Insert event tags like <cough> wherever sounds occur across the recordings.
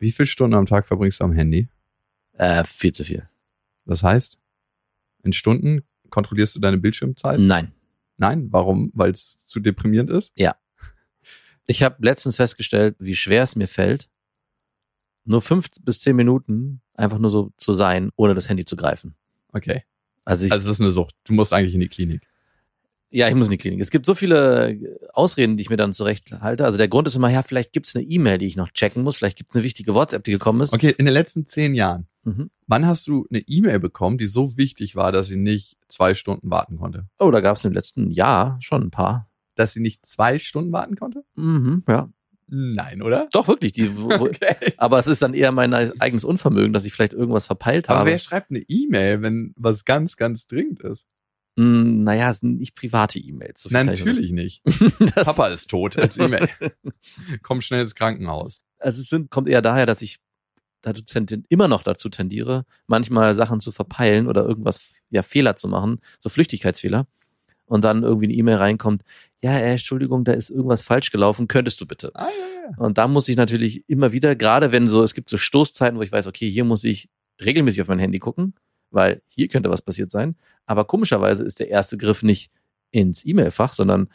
Wie viele Stunden am Tag verbringst du am Handy? äh, viel zu viel. Das heißt, in Stunden kontrollierst du deine Bildschirmzeit? Nein. Nein, warum? Weil es zu deprimierend ist? Ich habe letztens festgestellt, wie schwer es mir fällt, nur fünf bis zehn Minuten einfach nur so zu sein, ohne das Handy zu greifen. Okay. Also ich, Also es ist eine Sucht. Du musst eigentlich in die Klinik. Ja, ich muss in die Klinik. Es gibt so viele Ausreden, die ich mir dann zurecht halte. Also der Grund ist immer, ja, vielleicht gibt's eine E-Mail, die ich noch checken muss, vielleicht gibt's eine wichtige WhatsApp, die gekommen ist. Okay, in den letzten zehn Jahren, Mhm. wann hast du eine E-Mail bekommen, die so wichtig war, dass sie nicht zwei Stunden warten konnte? Oh, da gab's im letzten Jahr schon ein paar. Dass sie nicht zwei Stunden warten konnte? Mhm, ja. Nein, oder? Doch, wirklich. Die, <laughs> Okay. aber es ist dann eher mein eigenes Unvermögen, dass ich vielleicht irgendwas verpeilt Aber habe. wer schreibt eine E-Mail, wenn was ganz, ganz dringend ist? Mm, naja, es sind nicht private E-Mails. So natürlich nicht. <laughs> Papa ist tot als E-Mail. <laughs> Komm schnell ins Krankenhaus. Also es sind, kommt eher daher, dass ich dazu immer noch dazu tendiere, manchmal Sachen zu verpeilen oder irgendwas, ja, Fehler zu machen, so Flüchtigkeitsfehler. Und dann irgendwie eine E-Mail reinkommt, ja, äh, Entschuldigung, da ist irgendwas falsch gelaufen, könntest du bitte? Ah, ja, ja. Und da muss ich natürlich immer wieder, gerade wenn so, es gibt so Stoßzeiten, wo ich weiß, okay, hier muss ich regelmäßig auf mein Handy gucken, weil hier könnte was passiert sein. Aber komischerweise ist der erste Griff nicht ins E-Mail-Fach, sondern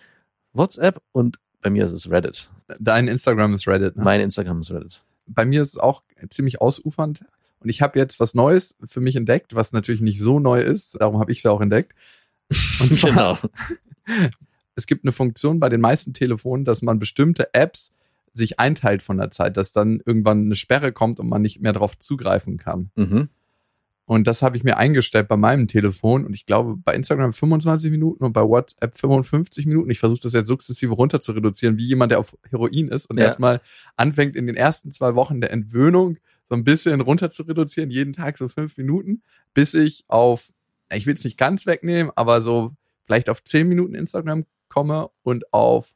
WhatsApp und bei mir ist es Reddit. Dein Instagram ist Reddit. Ne? Mein Instagram ist Reddit. Bei mir ist es auch ziemlich ausufernd. Und ich habe jetzt was Neues für mich entdeckt, was natürlich nicht so neu ist. Darum habe ich es ja auch entdeckt. Und <laughs> zwar, Genau. <laughs> es gibt eine Funktion bei den meisten Telefonen, dass man bestimmte Apps sich einteilt von der Zeit, dass dann irgendwann eine Sperre kommt und man nicht mehr darauf zugreifen kann. Mhm. Und das habe ich mir eingestellt bei meinem Telefon. Und ich glaube, bei Instagram 25 Minuten und bei WhatsApp 55 Minuten. Ich versuche das jetzt sukzessive runter zu reduzieren, wie jemand, der auf Heroin ist und Ja. erstmal anfängt, in den ersten zwei Wochen der Entwöhnung so ein bisschen runter zu reduzieren, jeden Tag so fünf Minuten, bis ich auf, ich will es nicht ganz wegnehmen, aber so vielleicht auf zehn Minuten Instagram komme und auf,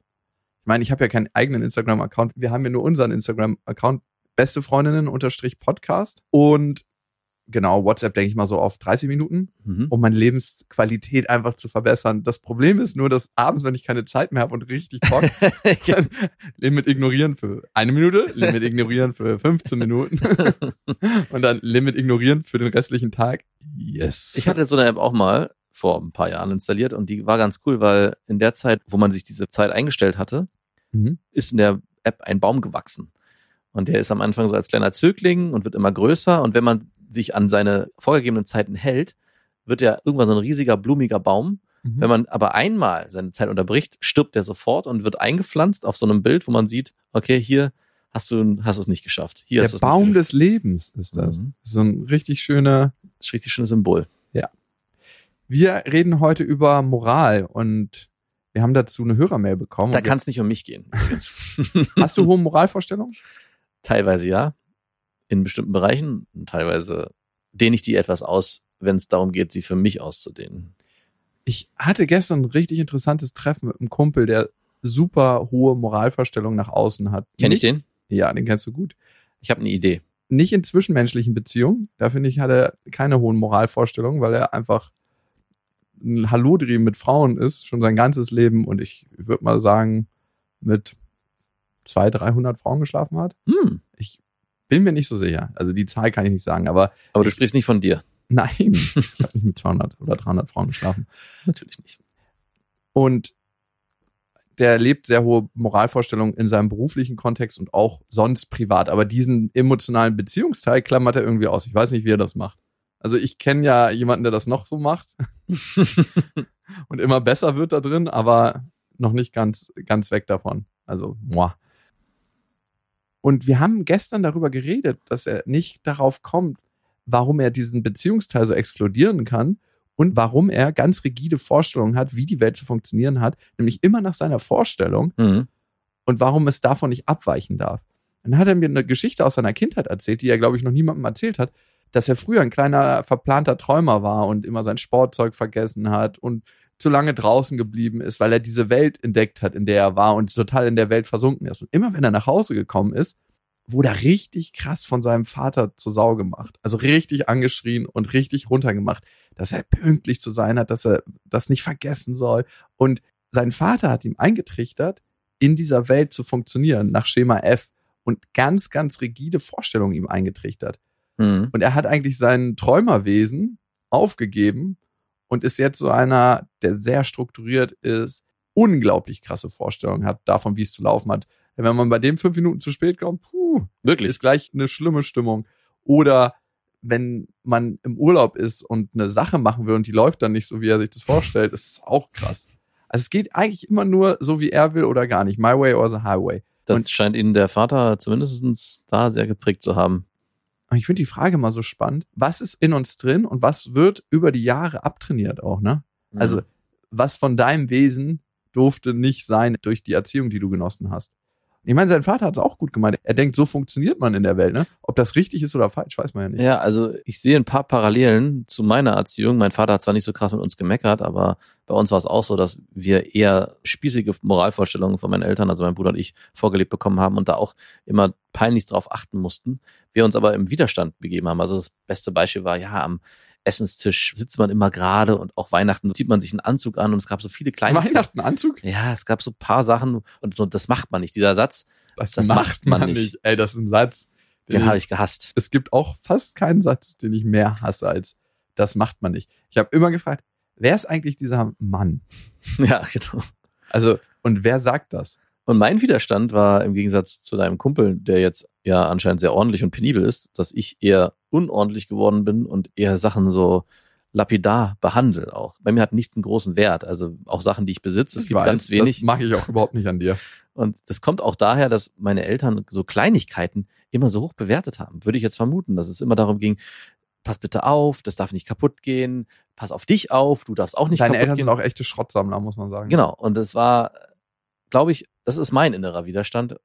ich meine, ich habe ja keinen eigenen Instagram-Account. Wir haben ja nur unseren Instagram-Account, beste Freundinnen unterstrich Podcast. Und genau, WhatsApp denke ich mal so auf 30 Minuten, Mhm. um meine Lebensqualität einfach zu verbessern. Das Problem ist nur, dass abends, wenn ich keine Zeit mehr habe und richtig Bock, <laughs> dann Limit ignorieren für eine Minute, Limit ignorieren für 15 <laughs> Minuten <laughs> und dann Limit ignorieren für den restlichen Tag. Yes. Ich hatte so eine App auch mal vor ein paar Jahren installiert und die war ganz cool, weil in der Zeit, wo man sich diese Zeit eingestellt hatte, Mhm. ist in der App ein Baum gewachsen. Und der ist am Anfang so als kleiner Zögling und wird immer größer. Und wenn man sich an seine vorgegebenen Zeiten hält, wird er irgendwann so ein riesiger, blumiger Baum. Mhm. Wenn man aber einmal seine Zeit unterbricht, stirbt er sofort und wird eingepflanzt auf so einem Bild, wo man sieht, okay, hier hast du, hast du es nicht geschafft. Hier Der Baum des Lebens ist das. Mhm. das ist so ein richtig schöner. Das ist ein richtig schönes Symbol. Wir reden heute über Moral und wir haben dazu eine Hörermail bekommen. Da kann es nicht um mich gehen. <laughs> Hast du hohe Moralvorstellungen? Teilweise ja, in bestimmten Bereichen. Teilweise dehne ich die etwas aus, wenn es darum geht, sie für mich auszudehnen. Ich hatte gestern ein richtig interessantes Treffen mit einem Kumpel, der super hohe Moralvorstellungen nach außen hat. Kenn ich den? Ja, den kennst du gut. Ich habe eine Idee. Nicht in zwischenmenschlichen Beziehungen. Da finde ich, hat er keine hohen Moralvorstellungen, weil er einfach ein Hallodri mit Frauen ist, schon sein ganzes Leben und ich würde mal sagen, mit 200, 300 Frauen geschlafen hat. Hm, Ich bin mir nicht so sicher. Also die Zahl kann ich nicht sagen, aber aber du sprichst nicht von dir. nein, <laughs> ich habe nicht mit 200 oder 300 Frauen geschlafen. Natürlich nicht. Und der lebt sehr hohe Moralvorstellungen in seinem beruflichen Kontext und auch sonst privat. Aber diesen emotionalen Beziehungsteil klammert er irgendwie aus. Ich weiß nicht, wie er das macht. Also ich kenne ja jemanden, der das noch so macht <laughs> und immer besser wird da drin, aber noch nicht ganz, ganz weg davon. Also, moi. Und wir haben gestern darüber geredet, dass er nicht darauf kommt, warum er diesen Beziehungsteil so exkludieren kann und warum er ganz rigide Vorstellungen hat, wie die Welt zu funktionieren hat, nämlich immer nach seiner Vorstellung Mhm. und warum es davon nicht abweichen darf. Dann hat er mir eine Geschichte aus seiner Kindheit erzählt, die er, glaube ich, noch niemandem erzählt hat, dass er früher ein kleiner verplanter Träumer war und immer sein Sportzeug vergessen hat und zu lange draußen geblieben ist, weil er diese Welt entdeckt hat, in der er war und total in der Welt versunken ist. Und immer wenn er nach Hause gekommen ist, wurde er richtig krass von seinem Vater zur Sau gemacht. Also richtig angeschrien und richtig runtergemacht, dass er pünktlich zu sein hat, dass er das nicht vergessen soll. Und sein Vater hat ihm eingetrichtert, in dieser Welt zu funktionieren, nach Schema F und ganz, ganz rigide Vorstellungen ihm eingetrichtert. Mhm. Und er hat eigentlich sein Träumerwesen aufgegeben und ist jetzt so einer, der sehr strukturiert ist, unglaublich krasse Vorstellungen hat davon, wie es zu laufen hat. Wenn man bei dem fünf Minuten zu spät kommt, puh, Wirklich. ist gleich eine schlimme Stimmung. Oder wenn man im Urlaub ist und eine Sache machen will und die läuft dann nicht so, wie er sich das vorstellt, ist es auch krass. Also es geht eigentlich immer nur so, wie er will oder gar nicht. My way or the highway. Das Und- scheint ihn der Vater zumindest da sehr geprägt zu haben. Ich finde die Frage mal so spannend. Was ist in uns drin und was wird über die Jahre abtrainiert auch, ne? Also, Mhm. was von deinem Wesen durfte nicht sein durch die Erziehung, die du genossen hast. Ich meine, sein Vater hat es auch gut gemeint. Er denkt, so funktioniert man in der Welt, ne? Ob das richtig ist oder falsch, weiß man ja nicht. Ja, also ich sehe ein paar Parallelen zu meiner Erziehung. Mein Vater hat zwar nicht so krass mit uns gemeckert, aber bei uns war es auch so, dass wir eher spießige Moralvorstellungen von meinen Eltern, also mein Bruder und ich, vorgelebt bekommen haben und da auch immer peinlichst drauf achten mussten. Wir uns aber im Widerstand begeben haben. Also das beste Beispiel war, ja, am Essenstisch sitzt man immer gerade und auch Weihnachten zieht man sich einen Anzug an und es gab so viele kleine Weihnachten Anzug? Ja, es gab so ein paar Sachen und so, das macht man nicht. Dieser Satz, Das, Das macht man nicht. Ey, das ist ein Satz. den habe ich gehasst. Es gibt auch fast keinen Satz, den ich mehr hasse als das macht man nicht. Ich habe immer gefragt, wer ist eigentlich dieser Mann? <laughs> Ja, genau. Also, und wer sagt das? Und mein Widerstand war im Gegensatz zu deinem Kumpel, der jetzt ja anscheinend sehr ordentlich und penibel ist, dass ich eher unordentlich geworden bin und eher Sachen so lapidar behandle auch. Bei mir hat nichts einen großen Wert. Also auch Sachen, die ich besitze. Es Ich gibt weiß, ganz wenig. Das mache ich auch überhaupt nicht an dir. Und das kommt auch daher, dass meine Eltern so Kleinigkeiten immer so hoch bewertet haben. Würde ich jetzt vermuten, dass es immer darum ging, pass bitte auf, das darf nicht kaputt gehen, pass auf dich auf, du darfst auch nicht Deine kaputt Eltern gehen. sind auch echte Schrottsammler, muss man sagen. Genau. Und das war, glaube ich, das ist mein innerer Widerstand.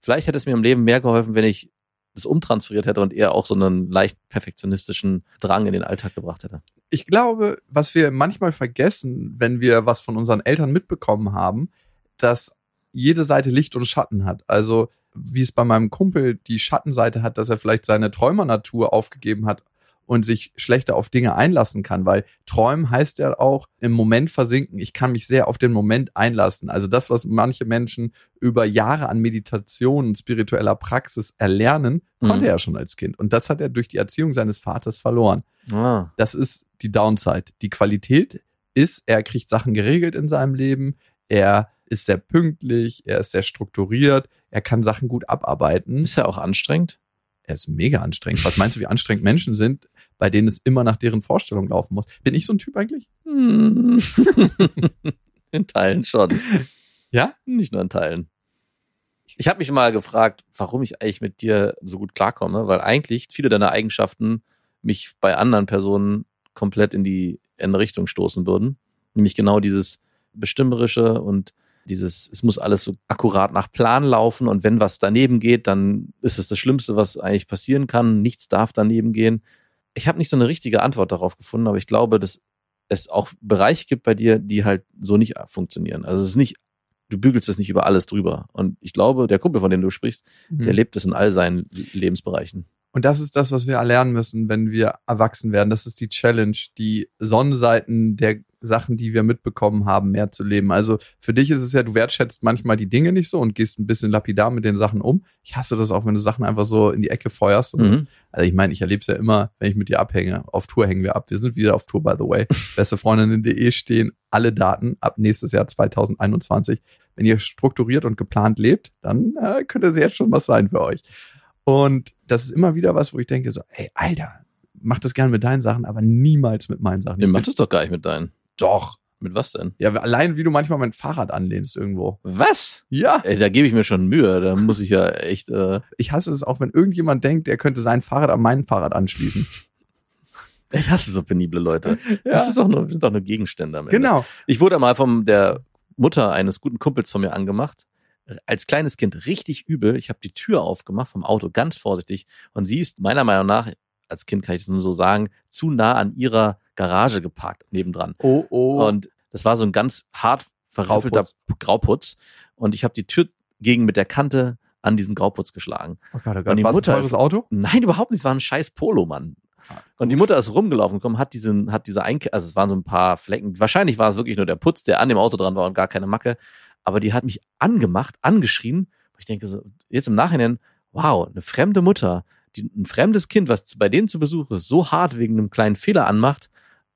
Vielleicht hätte es mir im Leben mehr geholfen, wenn ich das umtransferiert hätte und eher auch so einen leicht perfektionistischen Drang in den Alltag gebracht hätte. Ich glaube, was wir manchmal vergessen, wenn wir was von unseren Eltern mitbekommen haben, dass jede Seite Licht und Schatten hat. Also wie es bei meinem Kumpel die Schattenseite hat, dass er vielleicht seine Träumernatur aufgegeben hat und sich schlechter auf Dinge einlassen kann, weil träumen heißt ja auch im Moment versinken. Ich kann mich sehr auf den Moment einlassen. Also das, was manche Menschen über Jahre an Meditation und spiritueller Praxis erlernen, Mhm. konnte er schon als Kind. Und das hat er durch die Erziehung seines Vaters verloren. Ah. Das ist die Downside. Die Qualität ist, er kriegt Sachen geregelt in seinem Leben, er ist sehr pünktlich, er ist sehr strukturiert, er kann Sachen gut abarbeiten. Ist ja auch anstrengend. Er ist mega anstrengend. Was meinst du, wie anstrengend Menschen sind, bei denen es immer nach deren Vorstellung laufen muss? Bin ich so ein Typ eigentlich? Hm. <laughs> In Teilen schon. Ja? Nicht nur in Teilen. Ich habe mich mal gefragt, warum ich eigentlich mit dir so gut klarkomme, weil eigentlich viele deiner Eigenschaften mich bei anderen Personen komplett in die in Richtung stoßen würden. Nämlich genau dieses Bestimmerische und dieses, es muss alles so akkurat nach Plan laufen und wenn was daneben geht, dann ist es das Schlimmste, was eigentlich passieren kann. Nichts darf daneben gehen. Ich habe nicht so eine richtige Antwort darauf gefunden, aber ich glaube, dass es auch Bereiche gibt bei dir, die halt so nicht funktionieren. Also es ist nicht, du bügelst es nicht über alles drüber. Und ich glaube, der Kumpel, von dem du sprichst, der Mhm. lebt es in all seinen Lebensbereichen. Und das ist das, was wir erlernen müssen, wenn wir erwachsen werden. Das ist die Challenge, die Sonnenseiten der Sachen, die wir mitbekommen haben, mehr zu leben. Also für dich ist es ja, du wertschätzt manchmal die Dinge nicht so und gehst ein bisschen lapidar mit den Sachen um. Ich hasse das auch, wenn du Sachen einfach so in die Ecke feuerst. Mhm. Also ich meine, ich erlebe es ja immer, wenn ich mit dir abhänge. Auf Tour hängen wir ab. Wir sind wieder auf Tour, by the way. <laughs> Bestefreundinnen.de stehen alle Daten ab nächstes Jahr 2021. Wenn ihr strukturiert und geplant lebt, dann äh, könnte es jetzt schon was sein für euch. Und das ist immer wieder was, wo ich denke so, ey, Alter, mach das gerne mit deinen Sachen, aber niemals mit meinen Sachen. Nee, Ich mach bin- das doch gar nicht mit deinen. doch. Mit was denn? Ja, allein wie du manchmal mein Fahrrad anlehnst irgendwo. Was? Ja. Ey, da gebe ich mir schon Mühe. Da muss ich ja echt. Äh, Ich hasse es auch, wenn irgendjemand denkt, der könnte sein Fahrrad an mein Fahrrad anschließen. <laughs> ich hasse so penible Leute. <laughs> Das ist doch nur, sind doch nur Gegenstände am Ende. Genau. Ich wurde mal von der Mutter eines guten Kumpels von mir angemacht, als kleines Kind richtig übel. Ich habe die Tür aufgemacht vom Auto, ganz vorsichtig. Und sie ist meiner Meinung nach, als Kind kann ich das nur so sagen, zu nah an ihrer Garage geparkt, nebendran. Oh, oh. Und das war so ein ganz hart verriffelter Grauputz. Grauputz. Und ich habe die Tür gegen mit der Kante an diesen Grauputz geschlagen. oh Gott, oh Gott. und die ein Mutter teures ist- Auto? Nein, überhaupt nicht. Es war ein scheiß Polo, Mann. Und die Mutter ist rumgelaufen gekommen, hat diesen, hat diese Einke, also es waren so ein paar Flecken. Wahrscheinlich war es wirklich nur der Putz, der an dem Auto dran war und gar keine Macke. Aber die hat mich angemacht, angeschrien. Ich denke so, jetzt im Nachhinein, wow, eine fremde Mutter, die, ein fremdes Kind, was bei denen zu Besuch ist, so hart wegen einem kleinen Fehler anmacht,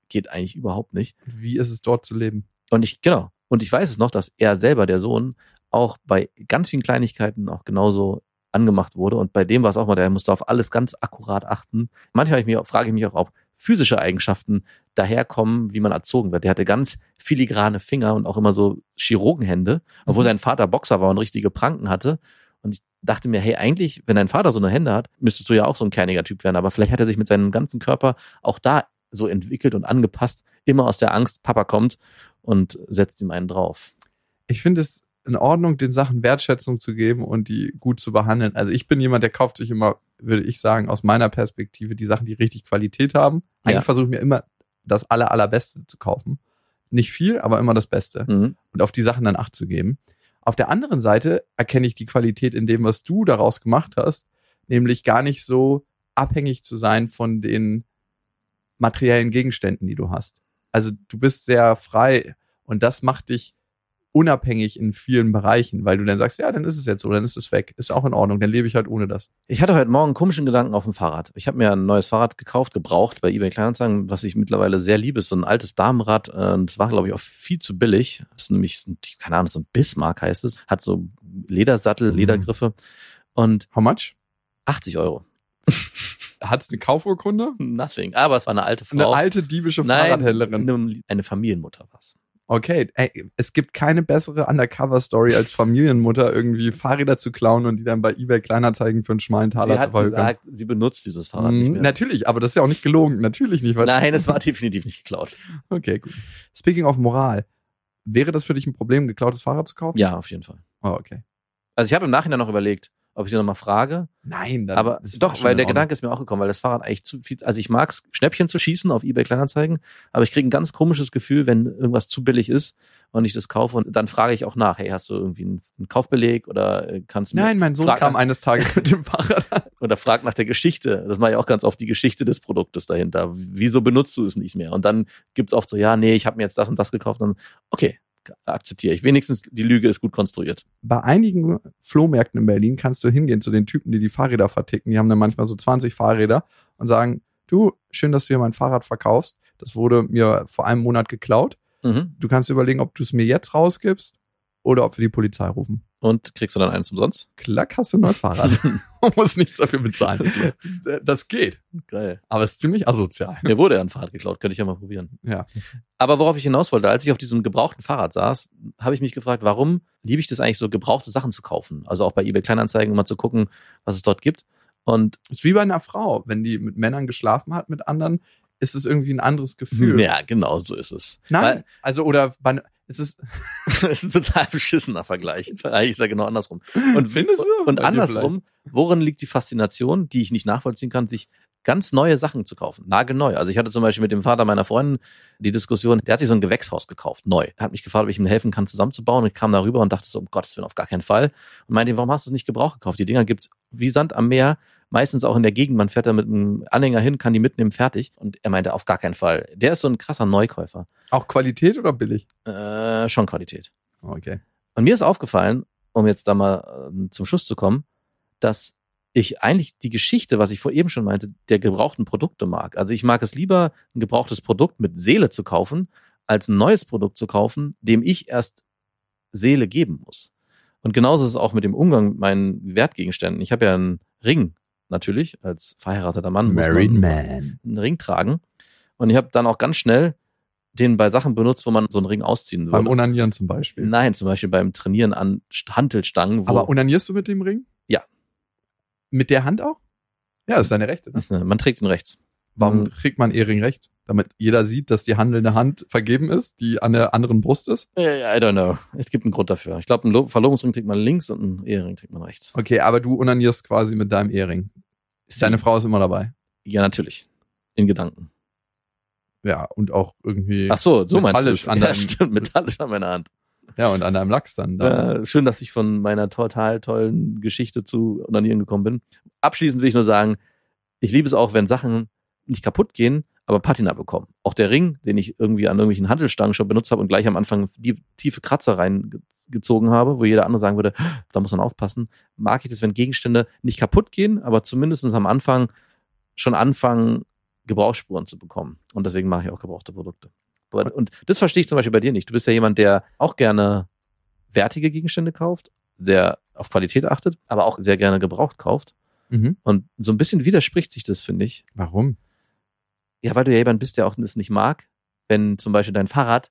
geht eigentlich überhaupt nicht. Wie ist es dort zu leben? Und ich, genau. Und ich weiß es noch, dass er selber, der Sohn, auch bei ganz vielen Kleinigkeiten auch genauso angemacht wurde. Und bei dem war es auch mal, der musste auf alles ganz akkurat achten. Manchmal ich mich, frage ich mich auch, ob physische Eigenschaften daherkommen, wie man erzogen wird. Der hatte ganz filigrane Finger und auch immer so Chirurgenhände, obwohl Mhm. sein Vater Boxer war und richtige Pranken hatte. Und ich dachte mir, hey, eigentlich, wenn dein Vater so eine Hände hat, müsstest du ja auch so ein kerniger Typ werden. Aber vielleicht hat er sich mit seinem ganzen Körper auch da so entwickelt und angepasst, immer aus der Angst, Papa kommt und setzt ihm einen drauf. Ich finde es in Ordnung, den Sachen Wertschätzung zu geben und die gut zu behandeln. Also ich bin jemand, der kauft sich immer, würde ich sagen, aus meiner Perspektive die Sachen, die richtig Qualität haben. Eigentlich Ja. versuche ich mir immer das aller, allerbeste zu kaufen. Nicht viel, aber immer das Beste. Mhm. und auf die Sachen dann Acht zu geben. Auf der anderen Seite erkenne ich die Qualität in dem, was du daraus gemacht hast, nämlich gar nicht so abhängig zu sein von den materiellen Gegenständen, die du hast. Also du bist sehr frei und das macht dich unabhängig in vielen Bereichen, weil du dann sagst, ja, dann ist es jetzt so, dann ist es weg. Ist auch in Ordnung, dann lebe ich halt ohne das. Ich hatte heute Morgen einen komischen Gedanken auf dem Fahrrad. Ich habe mir ein neues Fahrrad gekauft, gebraucht bei eBay Kleinanzeigen, was ich mittlerweile sehr liebe, ist so ein altes Damenrad. äh, Und es war, glaube ich, auch viel zu billig. Das ist nämlich, keine Ahnung, so ein Bismarck heißt es. Hat so Ledersattel, Mhm. Ledergriffe. Und How much? 80 Euro. <laughs> Hat es eine Kaufurkunde? Nothing. Aber es war eine alte Eine Frau. alte diebische Nein, Fahrradhändlerin. eine, eine Familienmutter war's. Okay, ey, es gibt keine bessere Undercover-Story als Familienmutter irgendwie Fahrräder zu klauen und die dann bei eBay Kleinanzeigen für einen schmalen Sie Taler zu hat verhökern. gesagt, sie benutzt dieses Fahrrad nicht Mhm, mehr. Natürlich, aber das ist ja auch nicht gelogen. Natürlich nicht. Nein, <laughs> es war definitiv nicht geklaut. Okay, gut. Speaking of Moral, wäre das für dich ein Problem, geklautes Fahrrad zu kaufen? Ja, auf jeden Fall. Oh, okay. Also ich habe im Nachhinein noch überlegt, ob ich sie nochmal frage. Nein, dann Aber doch, weil der. Gedanke ist mir auch gekommen, weil das Fahrrad eigentlich zu viel, also ich mag's Schnäppchen zu schießen auf eBay Kleinanzeigen, aber ich kriege ein ganz komisches Gefühl, wenn irgendwas zu billig ist und ich das kaufe und dann frage ich auch nach, hey, hast du irgendwie einen, einen Kaufbeleg oder äh, kannst du mir Nein, mein Sohn kam nach- eines Tages mit dem <laughs> Fahrrad oder frag nach der Geschichte. Das mache ich auch ganz oft, die Geschichte des Produktes dahinter. Wieso benutzt du es nicht mehr? Und dann gibt's oft so, ja, nee, ich habe mir jetzt das und das gekauft. Und dann, okay, akzeptiere ich. Wenigstens die Lüge ist gut konstruiert. Bei einigen Flohmärkten in Berlin kannst du hingehen zu den Typen, die die Fahrräder verticken. Die haben dann manchmal so 20 Fahrräder und sagen, du, schön, dass du hier mein Fahrrad verkaufst. Das wurde mir vor einem Monat geklaut. Mhm. Du kannst überlegen, ob du es mir jetzt rausgibst oder ob wir die Polizei rufen. Und kriegst du dann eins umsonst? Klack, hast du ein neues Fahrrad. <laughs> Man muss nichts dafür bezahlen. <laughs> Das geht. Geil. Aber es ist ziemlich asozial. Mir wurde ja ein Fahrrad geklaut, könnte ich ja mal probieren. Ja. Aber worauf ich hinaus wollte, als ich auf diesem gebrauchten Fahrrad saß, habe ich mich gefragt, warum liebe ich das eigentlich so, gebrauchte Sachen zu kaufen? Also auch bei eBay Kleinanzeigen, um mal zu gucken, was es dort gibt. Und Ist wie bei einer Frau. Wenn die mit Männern geschlafen hat, mit anderen, ist es irgendwie ein anderes Gefühl. ja, genau so ist es. Nein, also oder bei, es ist, <laughs> es ist ein total beschissener Vergleich. Ist er genau andersrum. Und, <laughs> Findest du? und andersrum, worin liegt die Faszination, die ich nicht nachvollziehen kann, sich ganz neue Sachen zu kaufen. Nagelneu. Also ich hatte zum Beispiel mit dem Vater meiner Freundin die Diskussion, der hat sich so ein Gewächshaus gekauft, neu. Er hat mich gefragt, ob ich ihm helfen kann, zusammenzubauen. Und ich kam darüber und dachte so, um Gottes Willen, auf gar keinen Fall. Und meinte, warum hast du es nicht gebraucht gekauft? Die Dinger gibt's wie Sand am Meer, meistens auch in der Gegend. Man fährt da mit einem Anhänger hin, kann die mitnehmen, fertig. Und er meinte, auf gar keinen Fall. Der ist so ein krasser Neukäufer. auch Qualität oder billig? Äh, schon Qualität. Okay. Und mir ist aufgefallen, um jetzt da mal äh, zum Schluss zu kommen, dass ich eigentlich die Geschichte, was ich vor eben schon meinte, der gebrauchten Produkte mag. Also ich mag es lieber, ein gebrauchtes Produkt mit Seele zu kaufen, als ein neues Produkt zu kaufen, dem ich erst Seele geben muss. Und genauso ist es auch mit dem Umgang mit meinen Wertgegenständen. Ich habe ja einen Ring, natürlich, als verheirateter Mann muss man Man. einen Ring tragen. Und ich habe dann auch ganz schnell den bei Sachen benutzt, wo man so einen Ring ausziehen würde. Beim Onanieren zum Beispiel. Nein, zum Beispiel beim Trainieren an St- Hantelstangen. Aber onanierst du mit dem Ring? Ja. Mit der Hand auch? Ja, das ist deine rechte. Ne? man trägt ihn rechts. Warum Mhm. kriegt man Ehering rechts? Damit jeder sieht, dass die handelnde Hand vergeben ist, die an der anderen Brust ist? I don't know. Es gibt einen Grund dafür. Ich glaube, einen Lo- Verlobungsring trägt man links und einen Ehering trägt man rechts. Okay, aber du unanierst quasi mit deinem Ehering. Deine Frau ist immer dabei. Ja, natürlich. In Gedanken. Ja, und auch irgendwie. Ach so, so meinst du Metallisch an Ja, <laughs> stimmt, metallisch an meiner Hand. Ja, und an deinem Lachs dann. dann. Äh, schön, dass ich von meiner total tollen Geschichte zu Onanieren gekommen bin. Abschließend will ich nur sagen, ich liebe es auch, wenn Sachen nicht kaputt gehen, aber Patina bekommen. Auch der Ring, den ich irgendwie an irgendwelchen Handelstangen schon benutzt habe und gleich am Anfang die tiefe Kratzer reingezogen habe, wo jeder andere sagen würde, da muss man aufpassen, mag ich das, wenn Gegenstände nicht kaputt gehen, aber zumindest am Anfang schon anfangen, Gebrauchsspuren zu bekommen. Und deswegen mache ich auch gebrauchte Produkte. Und das verstehe ich zum Beispiel bei dir nicht. Du bist ja jemand, der auch gerne wertige Gegenstände kauft, sehr auf Qualität achtet, aber auch sehr gerne gebraucht kauft. Mhm. Und so ein bisschen widerspricht sich das, finde ich. Warum? Ja, weil du ja jemand bist, der auch das nicht mag, wenn zum Beispiel dein Fahrrad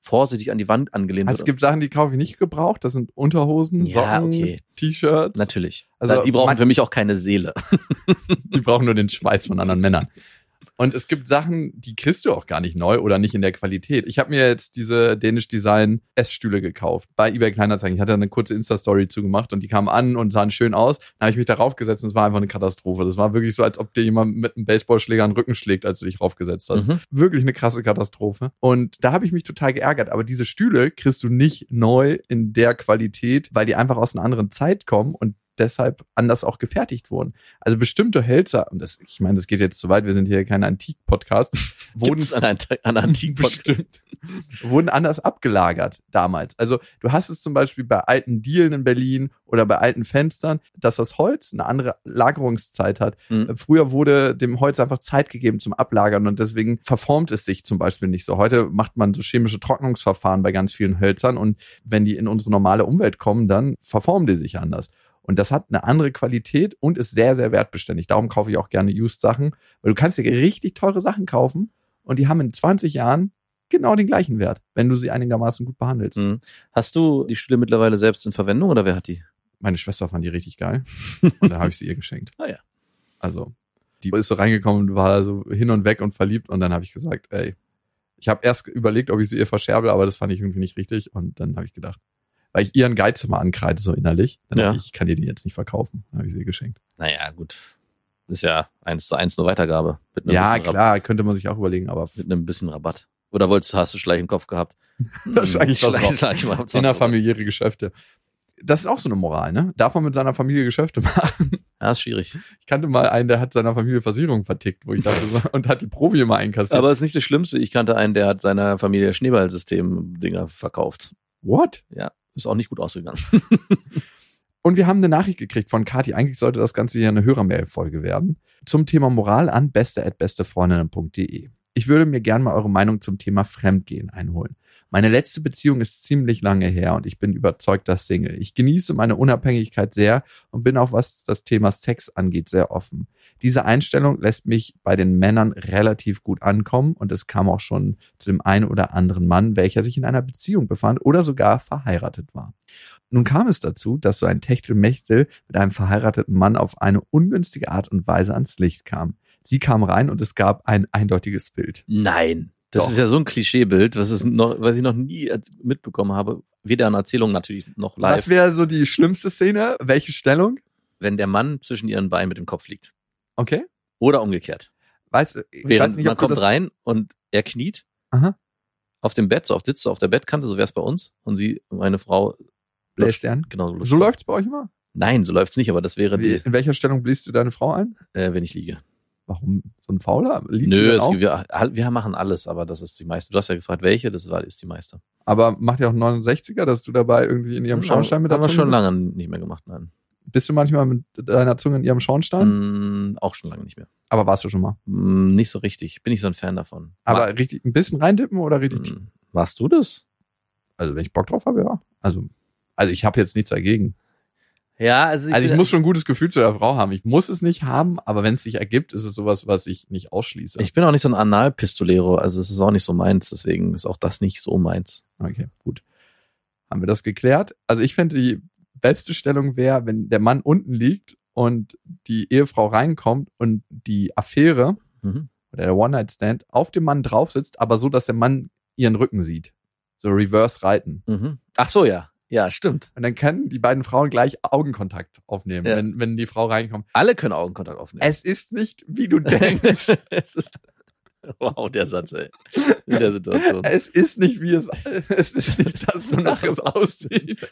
vorsichtig an die Wand angelehnt Also es wird. gibt Sachen, die kaufe ich nicht gebraucht. Das sind Unterhosen, Ja, Socken, okay. T-Shirts. Natürlich. Also die brauchen für mich auch keine Seele. <laughs> Die brauchen nur den Schweiß von anderen Männern. Und es gibt Sachen, die kriegst du auch gar nicht neu oder nicht in der Qualität. Ich habe mir jetzt diese Dänisch Design Essstühle gekauft bei eBay Kleinanzeigen. Ich hatte eine kurze Insta-Story zugemacht und die kamen an und sahen schön aus. Dann habe ich mich darauf gesetzt und es war einfach eine Katastrophe. Das war wirklich so, als ob dir jemand mit einem Baseballschläger den Rücken schlägt, als du dich raufgesetzt hast. Mhm. Wirklich eine krasse Katastrophe. Und da habe ich mich total geärgert. Aber diese Stühle kriegst du nicht neu in der Qualität, weil die einfach aus einer anderen Zeit kommen und deshalb anders auch gefertigt wurden. Also bestimmte Hölzer, und das, ich meine, das geht jetzt zu weit, wir sind hier kein Antik-Podcast, <laughs> wurden an an <laughs> bestimmt, wurden anders abgelagert damals. Also du hast es zum Beispiel bei alten Dielen in Berlin oder bei alten Fenstern, dass das Holz eine andere Lagerungszeit hat. Mhm. Früher wurde dem Holz einfach Zeit gegeben zum Ablagern und deswegen verformt es sich zum Beispiel nicht so. Heute macht man so chemische Trocknungsverfahren bei ganz vielen Hölzern und wenn die in unsere normale Umwelt kommen, dann verformen die sich anders. Und das hat eine andere Qualität und ist sehr, sehr wertbeständig. Darum kaufe ich auch gerne Used-Sachen, weil du kannst dir richtig teure Sachen kaufen und die haben in 20 Jahren genau den gleichen Wert, wenn du sie einigermaßen gut behandelst. Mhm. Hast du die Stühle mittlerweile selbst in Verwendung oder wer hat die? Meine Schwester fand die richtig geil <laughs> und dann habe ich sie ihr geschenkt. Ah ja. Also, die ist so reingekommen und war so hin und weg und verliebt und dann habe ich gesagt, ey, ich habe erst überlegt, ob ich sie ihr verscherbe, aber das fand ich irgendwie nicht richtig und dann habe ich gedacht, weil ich ihren Geiz immer ankreide, so innerlich, dann Ja. dachte ich, ich kann dir die jetzt nicht verkaufen. Dann habe ich sie geschenkt. Naja, gut. Ist ja eins zu eins nur Weitergabe. Ja, klar, könnte man sich auch überlegen, aber Mit einem bisschen Rabatt. Oder wolltest, hast du Schleich im Kopf gehabt? <laughs> Wahrscheinlich Hm, schleich- mal 20 Euro. innerfamiliäre Geschäfte. Das ist auch so eine Moral, ne? Darf man mit seiner Familie Geschäfte <laughs> machen? Ja, ist schwierig. Ich kannte mal einen, der hat seiner Familie Versicherung vertickt, wo ich dachte, <laughs> und hat die Provi immer einkassiert. Aber ist nicht das Schlimmste. Ich kannte einen, der hat seiner Familie Schneeballsystem-Dinger verkauft. What? Ja, ist auch nicht gut ausgegangen. <laughs> Und wir haben eine Nachricht gekriegt von Kati. Eigentlich sollte das Ganze hier eine Hörermail-Folge werden. Zum Thema Moral an beste.bestefreundinnen.de. Ich würde mir gerne mal eure Meinung zum Thema Fremdgehen einholen. Meine letzte Beziehung ist ziemlich lange her und ich bin überzeugter Single. Ich genieße meine Unabhängigkeit sehr und bin auch, was das Thema Sex angeht, sehr offen. Diese Einstellung lässt mich bei den Männern relativ gut ankommen und es kam auch schon zu dem einen oder anderen Mann, welcher sich in einer Beziehung befand oder sogar verheiratet war. Nun kam es dazu, dass so ein Techtelmechtel mit einem verheirateten Mann auf eine ungünstige Art und Weise ans Licht kam. Sie kam rein und es gab ein eindeutiges Bild. Nein. Das Doch. ist ja so ein Klischeebild, was, es noch, was ich noch nie mitbekommen habe. Weder in Erzählungen natürlich noch live. Was wäre so die schlimmste Szene? Welche Stellung? wenn der Mann zwischen ihren Beinen mit dem Kopf liegt. Okay. Oder umgekehrt. Weißt, du, ich Während weiß nicht, man kommt rein und er kniet Aha. auf dem Bett, so oft sitzt er auf der Bettkante, so wäre es bei uns. Und sie, meine Frau, bläst dir an. genau So läuft's bei euch immer? Nein, so läuft's nicht, aber das wäre Wie, die, in welcher Stellung bläst du deine Frau ein? äh, wenn ich liege. Warum so ein Fauler? Liegt sie Nö, es auch? gibt, wir, wir machen alles, aber das ist die meiste. Du hast ja gefragt, welche, das war, ist die meiste. Aber macht ja auch 69er, dass du dabei irgendwie in ihrem Schornstein mit der Haben wir schon lange nicht mehr gemacht, nein. Bist du manchmal mit deiner Zunge in ihrem Schornstein? Mm, auch schon lange nicht mehr. Aber warst du schon mal? Mm, nicht so richtig. Bin ich so ein Fan davon. Aber Ma- richtig ein bisschen reindippen oder richtig? Mm, Warst du das? Also wenn ich Bock drauf habe, ja. Also, also ich habe jetzt nichts dagegen. Ja, also ich, also ich muss schon ein gutes Gefühl zu der Frau haben. Ich muss es nicht haben, aber wenn es sich ergibt, ist es sowas, was ich nicht ausschließe. Ich bin auch nicht so ein Analpistolero, also es ist auch nicht so meins, deswegen ist auch das nicht so meins. okay, gut. Haben wir das geklärt? Also ich fände die beste Stellung wäre, wenn der Mann unten liegt und die Ehefrau reinkommt und die Affäre Mhm. oder der One-Night-Stand auf dem Mann drauf sitzt, aber so, dass der Mann ihren Rücken sieht. So reverse reiten. Mhm. Ach so, ja. Ja, stimmt. Und dann können die beiden Frauen gleich Augenkontakt aufnehmen, Ja. wenn, wenn die Frau reinkommt. Alle können Augenkontakt aufnehmen. Es ist nicht, wie du <laughs> denkst. es ist, wow, der Satz, ey. In der Situation. es ist nicht, wie es, es ist nicht <laughs> das, wonach es aussieht.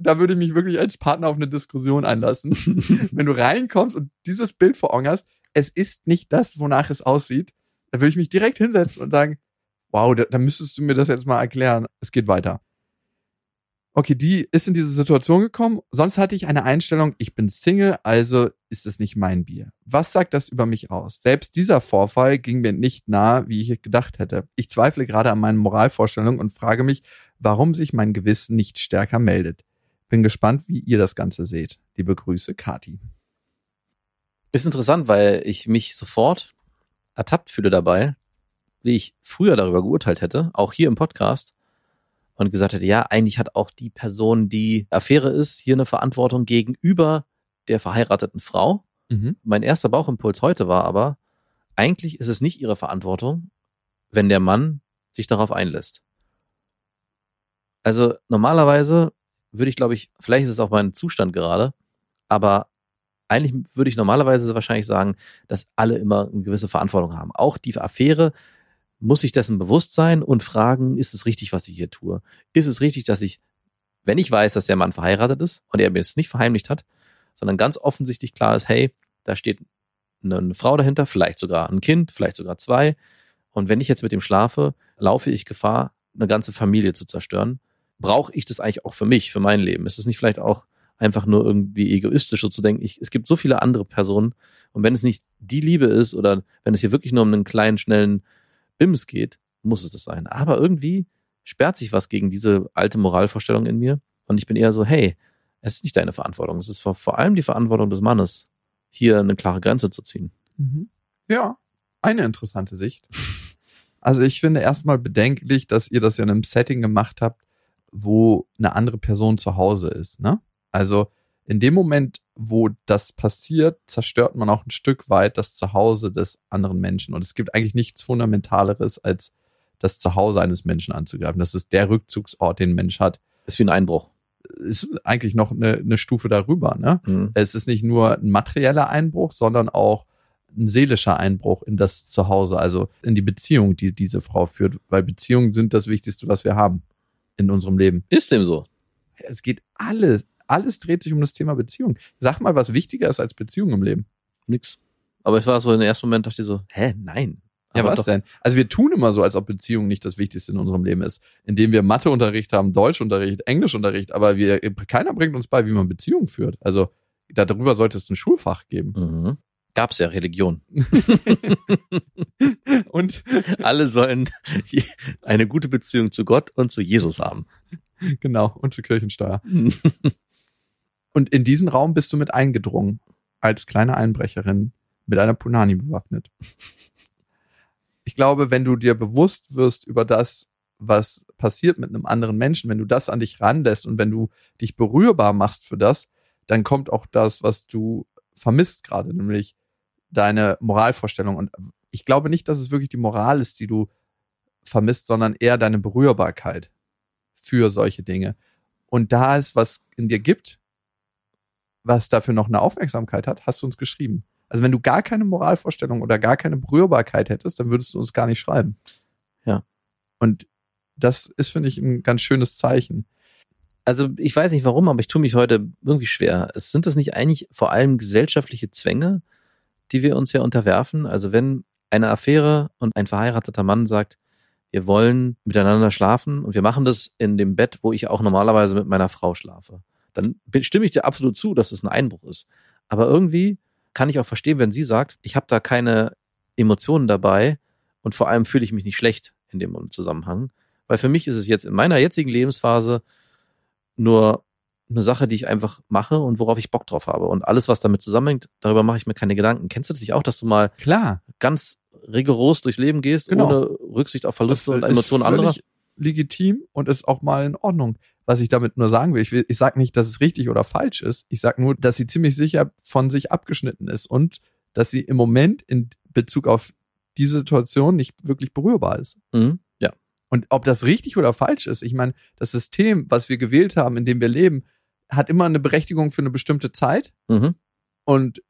Da würde ich mich wirklich als Partner auf eine Diskussion einlassen. <laughs> Wenn du reinkommst und dieses Bild vor Augen hast, es ist nicht das, wonach es aussieht, da würde ich mich direkt hinsetzen und sagen, wow, da, da müsstest du mir das jetzt mal erklären. Es geht weiter. Okay, die ist in diese Situation gekommen. Sonst hatte ich eine Einstellung, ich bin Single, also ist es nicht mein Bier. Was sagt das über mich aus? Selbst dieser Vorfall ging mir nicht nahe, wie ich gedacht hätte. Ich zweifle gerade an meinen Moralvorstellungen und frage mich, warum sich mein Gewissen nicht stärker meldet. Bin gespannt, wie ihr das Ganze seht. Liebe Grüße, Kati. Ist interessant, weil ich mich sofort ertappt fühle dabei, wie ich früher darüber geurteilt hätte, auch hier im Podcast, und gesagt hätte, ja, eigentlich hat auch die Person, die Affäre ist, hier eine Verantwortung gegenüber der verheirateten Frau. Mhm. Mein erster Bauchimpuls heute war aber, eigentlich ist es nicht ihre Verantwortung, wenn der Mann sich darauf einlässt. Also normalerweise würde ich, glaube ich, vielleicht ist es auch mein Zustand gerade, aber eigentlich würde ich normalerweise wahrscheinlich sagen, dass alle immer eine gewisse Verantwortung haben. Auch die Affäre muss sich dessen bewusst sein und fragen, ist es richtig, was ich hier tue? Ist es richtig, dass ich, wenn ich weiß, dass der Mann verheiratet ist und er mir es nicht verheimlicht hat, sondern ganz offensichtlich klar ist, hey, da steht eine, eine Frau dahinter, vielleicht sogar ein Kind, vielleicht sogar zwei. Und wenn ich jetzt mit dem schlafe, laufe ich Gefahr, eine ganze Familie zu zerstören. Brauche ich das eigentlich auch für mich, für mein Leben? Ist es nicht vielleicht auch einfach nur irgendwie egoistisch so zu denken, ich, es gibt so viele andere Personen und wenn es nicht die Liebe ist oder wenn es hier wirklich nur um einen kleinen, schnellen Bims geht, muss es das sein. Aber irgendwie sperrt sich was gegen diese alte Moralvorstellung in mir und ich bin eher so, hey, es ist nicht deine Verantwortung, es ist vor, vor allem die Verantwortung des Mannes, hier eine klare Grenze zu ziehen. Mhm. Ja, eine interessante Sicht. <laughs> Also ich finde erstmal bedenklich, dass ihr das ja in einem Setting gemacht habt, wo eine andere Person zu Hause ist. Ne? Also in dem Moment, wo das passiert, zerstört man auch ein Stück weit das Zuhause des anderen Menschen. Und es gibt eigentlich nichts Fundamentaleres, als das Zuhause eines Menschen anzugreifen. Das ist der Rückzugsort, den ein Mensch hat. ist wie ein Einbruch. Ist eigentlich noch eine, eine Stufe darüber. Ne? Mhm. Es ist nicht nur ein materieller Einbruch, sondern auch ein seelischer Einbruch in das Zuhause, also in die Beziehung, die diese Frau führt, weil Beziehungen sind das Wichtigste, was wir haben in unserem Leben. Ist dem so? Es geht alles, alles dreht sich um das Thema Beziehung. Sag mal, was wichtiger ist als Beziehung im Leben. Nix. Aber es war so, im ersten Moment dachte ich so, hä, nein. Ja, was doch, denn? Also wir tun immer so, als ob Beziehung nicht das Wichtigste in unserem Leben ist, indem wir Matheunterricht haben, Deutschunterricht, Englischunterricht, aber wir, keiner bringt uns bei, wie man Beziehungen führt. Also darüber sollte es ein Schulfach geben. Mhm. Gab's ja Religion. <laughs> Und Alle sollen eine gute Beziehung zu Gott und zu Jesus haben. genau, und zur Kirchensteuer. <laughs> Und in diesen Raum bist du mit eingedrungen, als kleine Einbrecherin, mit einer Punani bewaffnet. Ich glaube, wenn du dir bewusst wirst über das, was passiert mit einem anderen Menschen, wenn du das an dich ranlässt und wenn du dich berührbar machst für das, dann kommt auch das, was du vermisst gerade, nämlich deine Moralvorstellung. Und ich glaube nicht, dass es wirklich die Moral ist, die du vermisst, sondern eher deine Berührbarkeit für solche Dinge. Und da es was in dir gibt, was dafür noch eine Aufmerksamkeit hat, hast du uns geschrieben. Also wenn du gar keine Moralvorstellung oder gar keine Berührbarkeit hättest, dann würdest du uns gar nicht schreiben. Ja. Und das ist, finde ich, ein ganz schönes Zeichen. Also ich weiß nicht warum, aber ich tue mich heute irgendwie schwer. Es sind das nicht eigentlich vor allem gesellschaftliche Zwänge, die wir uns ja unterwerfen? Also wenn eine Affäre und ein verheirateter Mann sagt, wir wollen miteinander schlafen und wir machen das in dem Bett, wo ich auch normalerweise mit meiner Frau schlafe, dann stimme ich dir absolut zu, dass es ein Einbruch ist. Aber irgendwie kann ich auch verstehen, wenn sie sagt, ich habe da keine Emotionen dabei und vor allem fühle ich mich nicht schlecht in dem Zusammenhang. Weil für mich ist es jetzt in meiner jetzigen Lebensphase nur eine Sache, die ich einfach mache und worauf ich Bock drauf habe. Und alles, was damit zusammenhängt, darüber mache ich mir keine Gedanken. Kennst du das nicht auch, dass du mal Klar. ganz rigoros durchs Leben gehst, Genau. ohne Rücksicht auf Verluste und ist Emotionen anderer? legitim und ist auch mal in Ordnung. Was ich damit nur sagen will, ich, will, ich sage nicht, dass es richtig oder falsch ist. Ich sage nur, dass sie ziemlich sicher von sich abgeschnitten ist und dass sie im Moment in Bezug auf diese Situation nicht wirklich berührbar ist. Mhm. Ja. Und ob das richtig oder falsch ist, ich meine, das System, was wir gewählt haben, in dem wir leben, hat immer eine Berechtigung für eine bestimmte Zeit. Mhm. Und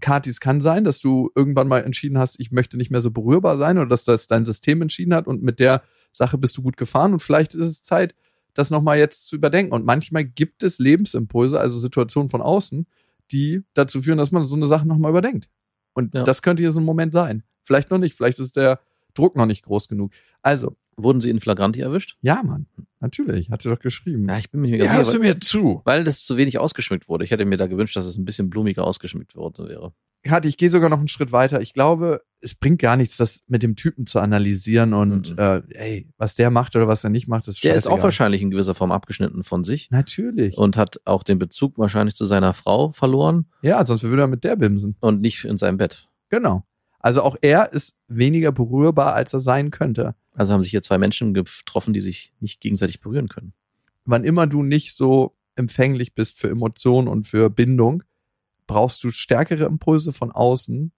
Kathi, es kann sein, dass du irgendwann mal entschieden hast, ich möchte nicht mehr so berührbar sein oder dass das dein System entschieden hat und mit der Sache bist du gut gefahren und vielleicht ist es Zeit, das nochmal jetzt zu überdenken. Und manchmal gibt es Lebensimpulse, also Situationen von außen, die dazu führen, dass man so eine Sache nochmal überdenkt. Und Ja. das könnte hier so ein Moment sein. Vielleicht noch nicht, vielleicht ist der Druck noch nicht groß genug. Also, Wurden sie in Flagranti erwischt? ja, Mann, natürlich, hat sie doch geschrieben. Ja, ich bin mir nicht ganz sicher, weil, mir zu. weil das zu wenig ausgeschmückt wurde. Ich hätte mir da gewünscht, dass es ein bisschen blumiger ausgeschmückt worden wäre. Kathi, ich gehe sogar noch einen Schritt weiter. Ich glaube, es bringt gar nichts, das mit dem Typen zu analysieren und Mhm. äh, ey, was der macht oder was er nicht macht, ist Der ist auch scheißegal. wahrscheinlich in gewisser Form abgeschnitten von sich Natürlich. und hat auch den Bezug wahrscheinlich zu seiner Frau verloren ja, sonst würde er mit der bimsen. und nicht in seinem Bett. Genau. Also auch er ist weniger berührbar, als er sein könnte. Also haben sich hier zwei Menschen getroffen, die sich nicht gegenseitig berühren können. Wann immer du nicht so empfänglich bist für Emotionen und für Bindung, brauchst du stärkere Impulse von außen,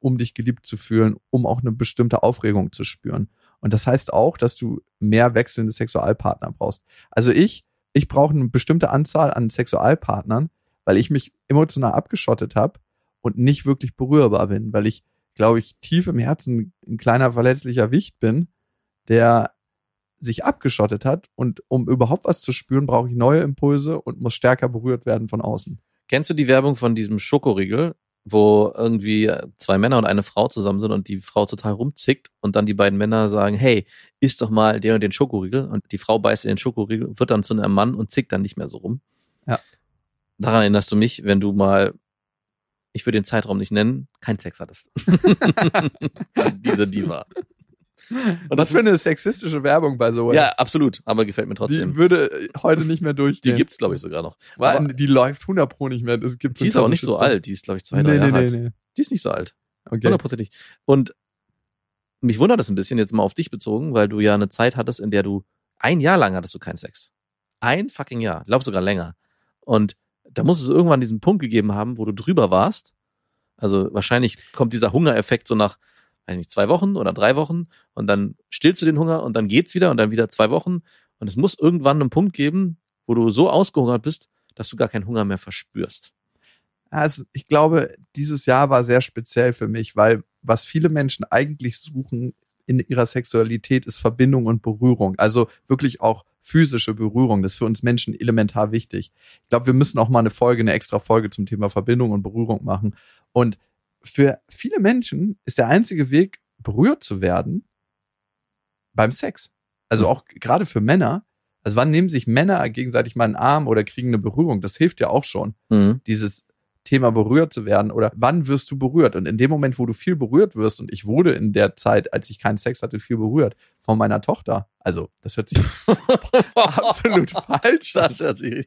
um dich geliebt zu fühlen, um auch eine bestimmte Aufregung zu spüren. Und das heißt auch, dass du mehr wechselnde Sexualpartner brauchst. Also ich, ich brauche eine bestimmte Anzahl an Sexualpartnern, weil ich mich emotional abgeschottet habe und nicht wirklich berührbar bin, weil ich, glaube ich, tief im Herzen ein kleiner verletzlicher Wicht bin, der sich abgeschottet hat und um überhaupt was zu spüren, brauche ich neue Impulse und muss stärker berührt werden von außen. Kennst du die Werbung von diesem Schokoriegel, wo irgendwie zwei Männer und eine Frau zusammen sind und die Frau total rumzickt und dann die beiden Männer sagen, hey, isst doch mal den und den Schokoriegel und die Frau beißt in den Schokoriegel, wird dann zu einem Mann und zickt dann nicht mehr so rum. Ja. Daran erinnerst du mich, wenn du mal, ich würde den Zeitraum nicht nennen, keinen Sex hattest. <laughs> <laughs> Diese Diva. Und das für eine sexistische Werbung bei so Ja, absolut, aber gefällt mir Die trotzdem. würde heute nicht mehr Die durchgehen. gibt's glaube ich sogar noch. Weil Aber die läuft 100 pro nicht mehr. Das gibt die ist auch nicht so alt, die ist glaube ich zwei, drei nee, nee, Jahre nee, alt. nee. Die ist nicht so alt. Okay. Hundertprozentig. Und mich wundert es ein bisschen jetzt mal auf dich bezogen, weil du ja eine Zeit hattest, in der du ein Jahr lang hattest du keinen Sex. Ein fucking Jahr. Ich glaube sogar länger. Und da muss es irgendwann diesen Punkt gegeben haben, wo du drüber warst. Also wahrscheinlich kommt dieser Hungereffekt so nach, weiß nicht, zwei Wochen oder drei Wochen und dann stillst du den Hunger und dann geht's wieder und dann wieder zwei Wochen. Und es muss irgendwann einen Punkt geben, wo du so ausgehungert bist, dass du gar keinen Hunger mehr verspürst. Also ich glaube, dieses Jahr war sehr speziell für mich, weil was viele Menschen eigentlich suchen in ihrer Sexualität ist Verbindung und Berührung. Also wirklich auch physische Berührung. Das ist für uns Menschen elementar wichtig. Ich glaube, wir müssen auch mal eine Folge, eine extra Folge zum Thema Verbindung und Berührung machen. Und für viele Menschen ist der einzige Weg, berührt zu werden, beim Sex. Also auch gerade für Männer. Also wann nehmen sich Männer gegenseitig mal einen Arm oder kriegen eine Berührung? Das hilft ja auch schon Mhm. dieses Thema berührt zu werden oder wann wirst du berührt? Und in dem Moment, wo du viel berührt wirst, und ich wurde in der Zeit, als ich keinen Sex hatte, viel berührt von meiner Tochter. Also, das hört sich <laughs> absolut falsch an. Das hört sich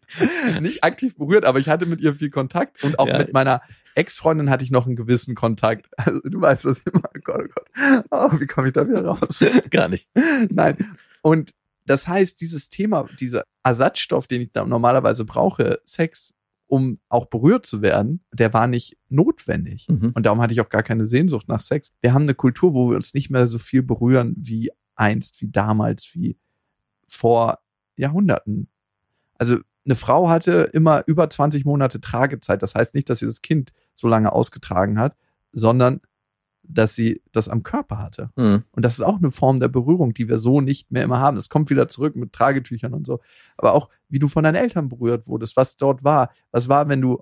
Nicht aktiv berührt, aber ich hatte mit ihr viel Kontakt und auch Ja. mit meiner Ex-Freundin hatte ich noch einen gewissen Kontakt. Also, du weißt, was ich meine. Oh Gott, oh Gott. Oh, wie komme ich da wieder raus? <laughs> gar nicht. Nein. Und das heißt, dieses Thema, dieser Ersatzstoff, den ich normalerweise brauche, Sex, um auch berührt zu werden, der war nicht notwendig. Mhm. Und darum hatte ich auch gar keine Sehnsucht nach Sex. Wir haben eine Kultur, wo wir uns nicht mehr so viel berühren wie einst, wie damals, wie vor Jahrhunderten. Also eine Frau hatte immer über 20 Monate Tragezeit. Das heißt nicht, dass sie das Kind so lange ausgetragen hat, sondern dass sie das am Körper hatte. Mhm. Und das ist auch eine Form der Berührung, die wir so nicht mehr immer haben. Das kommt wieder zurück mit Tragetüchern und so. Aber auch, wie du von deinen Eltern berührt wurdest, was dort war. Was war, wenn du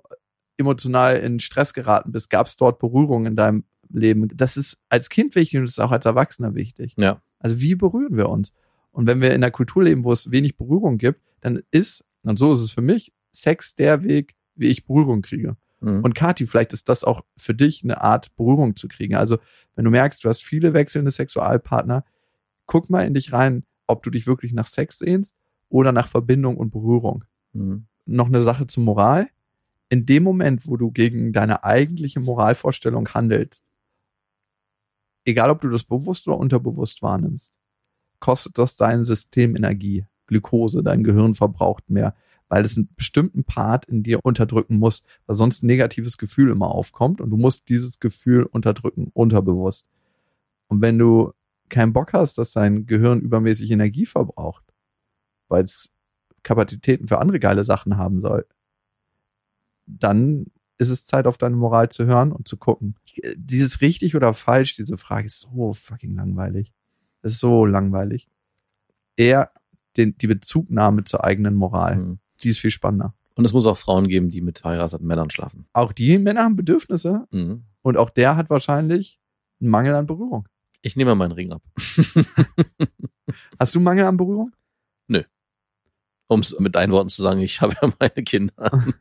emotional in Stress geraten bist? Gab es dort Berührung in deinem Leben? Das ist als Kind wichtig und das ist auch als Erwachsener wichtig. Ja. Also wie berühren wir uns? Und wenn wir in einer Kultur leben, wo es wenig Berührung gibt, dann ist, und so ist es für mich, Sex der Weg, wie ich Berührung kriege. Mhm. Und Kati, vielleicht ist das auch für dich eine Art Berührung zu kriegen. Also, wenn du merkst, du hast viele wechselnde Sexualpartner, guck mal in dich rein, ob du dich wirklich nach Sex sehnst oder nach Verbindung und Berührung. Mhm. Noch eine Sache zur Moral. In dem Moment, wo du gegen deine eigentliche Moralvorstellung handelst, egal ob du das bewusst oder unterbewusst wahrnimmst, kostet das dein System Energie, Glukose, dein Gehirn verbraucht mehr, weil es einen bestimmten Part in dir unterdrücken muss, weil sonst ein negatives Gefühl immer aufkommt und du musst dieses Gefühl unterdrücken, unterbewusst. Und wenn du keinen Bock hast, dass dein Gehirn übermäßig Energie verbraucht, weil es Kapazitäten für andere geile Sachen haben soll, dann ist es Zeit, auf deine Moral zu hören und zu gucken. Dieses richtig oder falsch, diese Frage ist so fucking langweilig. Das ist so langweilig. Eher den, die Bezugnahme zur eigenen Moral. Mhm. Die ist viel spannender. Und es muss auch Frauen geben, die mit verheirateten Männern schlafen. Auch die Männer haben Bedürfnisse Mhm. und auch der hat wahrscheinlich einen Mangel an Berührung. Ich nehme meinen Ring ab. <laughs> Hast du Mangel an Berührung? Um es mit deinen Worten zu sagen, ich <laughs> habe ja meine Kinder. <laughs>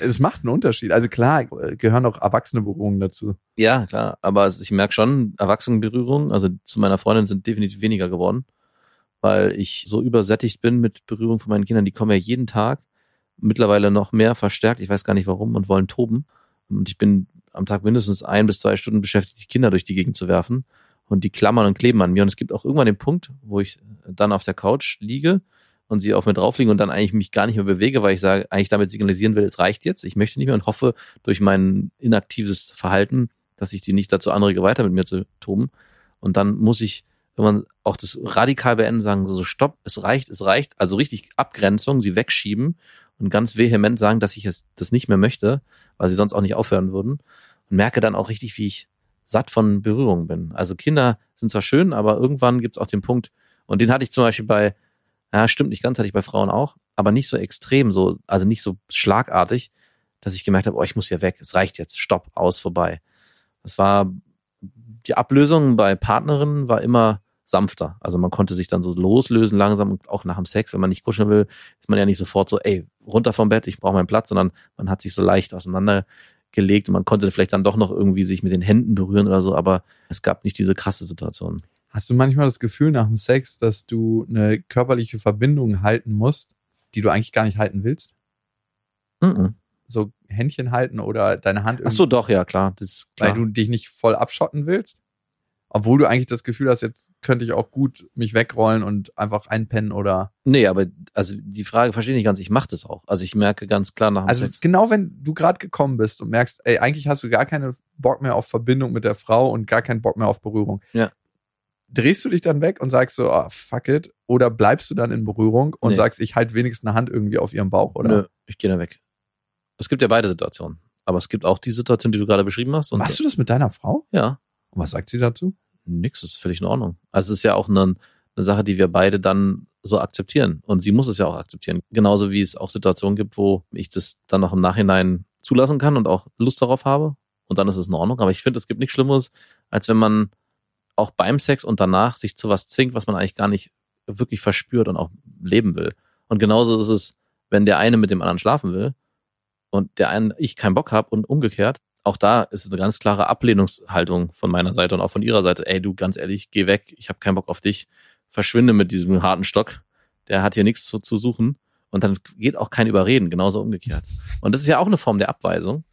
Es macht einen Unterschied. Also klar, gehören auch erwachsene Berührungen dazu. Ja, klar. Aber ich merke schon, Erwachsenenberührungen, also zu meiner Freundin sind definitiv weniger geworden, weil ich so übersättigt bin mit Berührung von meinen Kindern. Die kommen ja jeden Tag, mittlerweile noch mehr verstärkt, ich weiß gar nicht warum, und wollen toben. Und ich bin am Tag mindestens ein bis zwei Stunden beschäftigt, die Kinder durch die Gegend zu werfen. Und die klammern und kleben an mir. Und es gibt auch irgendwann den Punkt, wo ich dann auf der Couch liege und sie auf mir drauf liegen und dann eigentlich mich gar nicht mehr bewege, weil ich sage, eigentlich damit signalisieren will, es reicht jetzt, ich möchte nicht mehr und hoffe durch mein inaktives Verhalten, dass ich sie nicht dazu anrege, weiter mit mir zu toben. Und dann muss ich, wenn man auch das radikal beenden, sagen, so, stopp, es reicht, es reicht, also richtig Abgrenzung, sie wegschieben und ganz vehement sagen, dass ich es das nicht mehr möchte, weil sie sonst auch nicht aufhören würden. Und merke dann auch richtig, wie ich satt von Berührungen bin. Also Kinder sind zwar schön, aber irgendwann gibt es auch den Punkt, und den hatte ich zum Beispiel bei, ja, stimmt nicht ganz, hatte ich bei Frauen auch, aber nicht so extrem, so, also nicht so schlagartig, dass ich gemerkt habe, oh, ich muss hier weg, es reicht jetzt, stopp, aus, vorbei. Das war, die Ablösung bei Partnerinnen war immer sanfter. Also man konnte sich dann so loslösen langsam und auch nach dem Sex, wenn man nicht kuscheln will, ist man ja nicht sofort so, ey, runter vom Bett, ich brauche meinen Platz, sondern man hat sich so leicht auseinandergelegt und man konnte vielleicht dann doch noch irgendwie sich mit den Händen berühren oder so, aber es gab nicht diese krasse Situation. Hast du manchmal das Gefühl nach dem Sex, dass du eine körperliche Verbindung halten musst, die du eigentlich gar nicht halten willst? Mhm. So Händchen halten oder deine Hand Ach so, doch, ja, klar. Das ist klar. weil du dich nicht voll abschotten willst? Obwohl du eigentlich das Gefühl hast, jetzt könnte ich auch gut mich wegrollen und einfach einpennen oder. Nee, aber also die Frage verstehe ich nicht ganz. Ich mache das auch. Also ich merke ganz klar nach dem Also Sex. genau wenn du gerade gekommen bist und merkst, ey, eigentlich hast du gar keinen Bock mehr auf Verbindung mit der Frau und gar keinen Bock mehr auf Berührung. Ja. Drehst du dich dann weg und sagst so, ah, fuck it, oder bleibst du dann in Berührung und Nee. sagst, ich halte wenigstens eine Hand irgendwie auf ihrem Bauch, oder? Nö, ich gehe da weg. Es gibt ja beide Situationen. Aber es gibt auch die Situation, die du gerade beschrieben hast. Machst du das mit deiner Frau? Ja, Und was sagt sie dazu? nix, ist völlig in Ordnung. Also es ist ja auch eine, eine Sache, die wir beide dann so akzeptieren. Und sie muss es ja auch akzeptieren. Genauso wie es auch Situationen gibt, wo ich das dann noch im Nachhinein zulassen kann und auch Lust darauf habe. Und dann ist es in Ordnung. Aber ich finde, es gibt nichts Schlimmeres, als wenn man auch beim Sex und danach sich zu was zwingt, was man eigentlich gar nicht wirklich verspürt und auch leben will. Und genauso ist es, wenn der eine mit dem anderen schlafen will und der eine ich keinen Bock habe und umgekehrt. Auch da ist eine ganz klare Ablehnungshaltung von meiner Seite und auch von ihrer Seite. Ey, du, ganz ehrlich, geh weg, ich habe keinen Bock auf dich. Verschwinde mit diesem harten Stock. Der hat hier nichts zu, zu suchen. Und dann geht auch kein Überreden, genauso umgekehrt. Und das ist ja auch eine Form der Abweisung,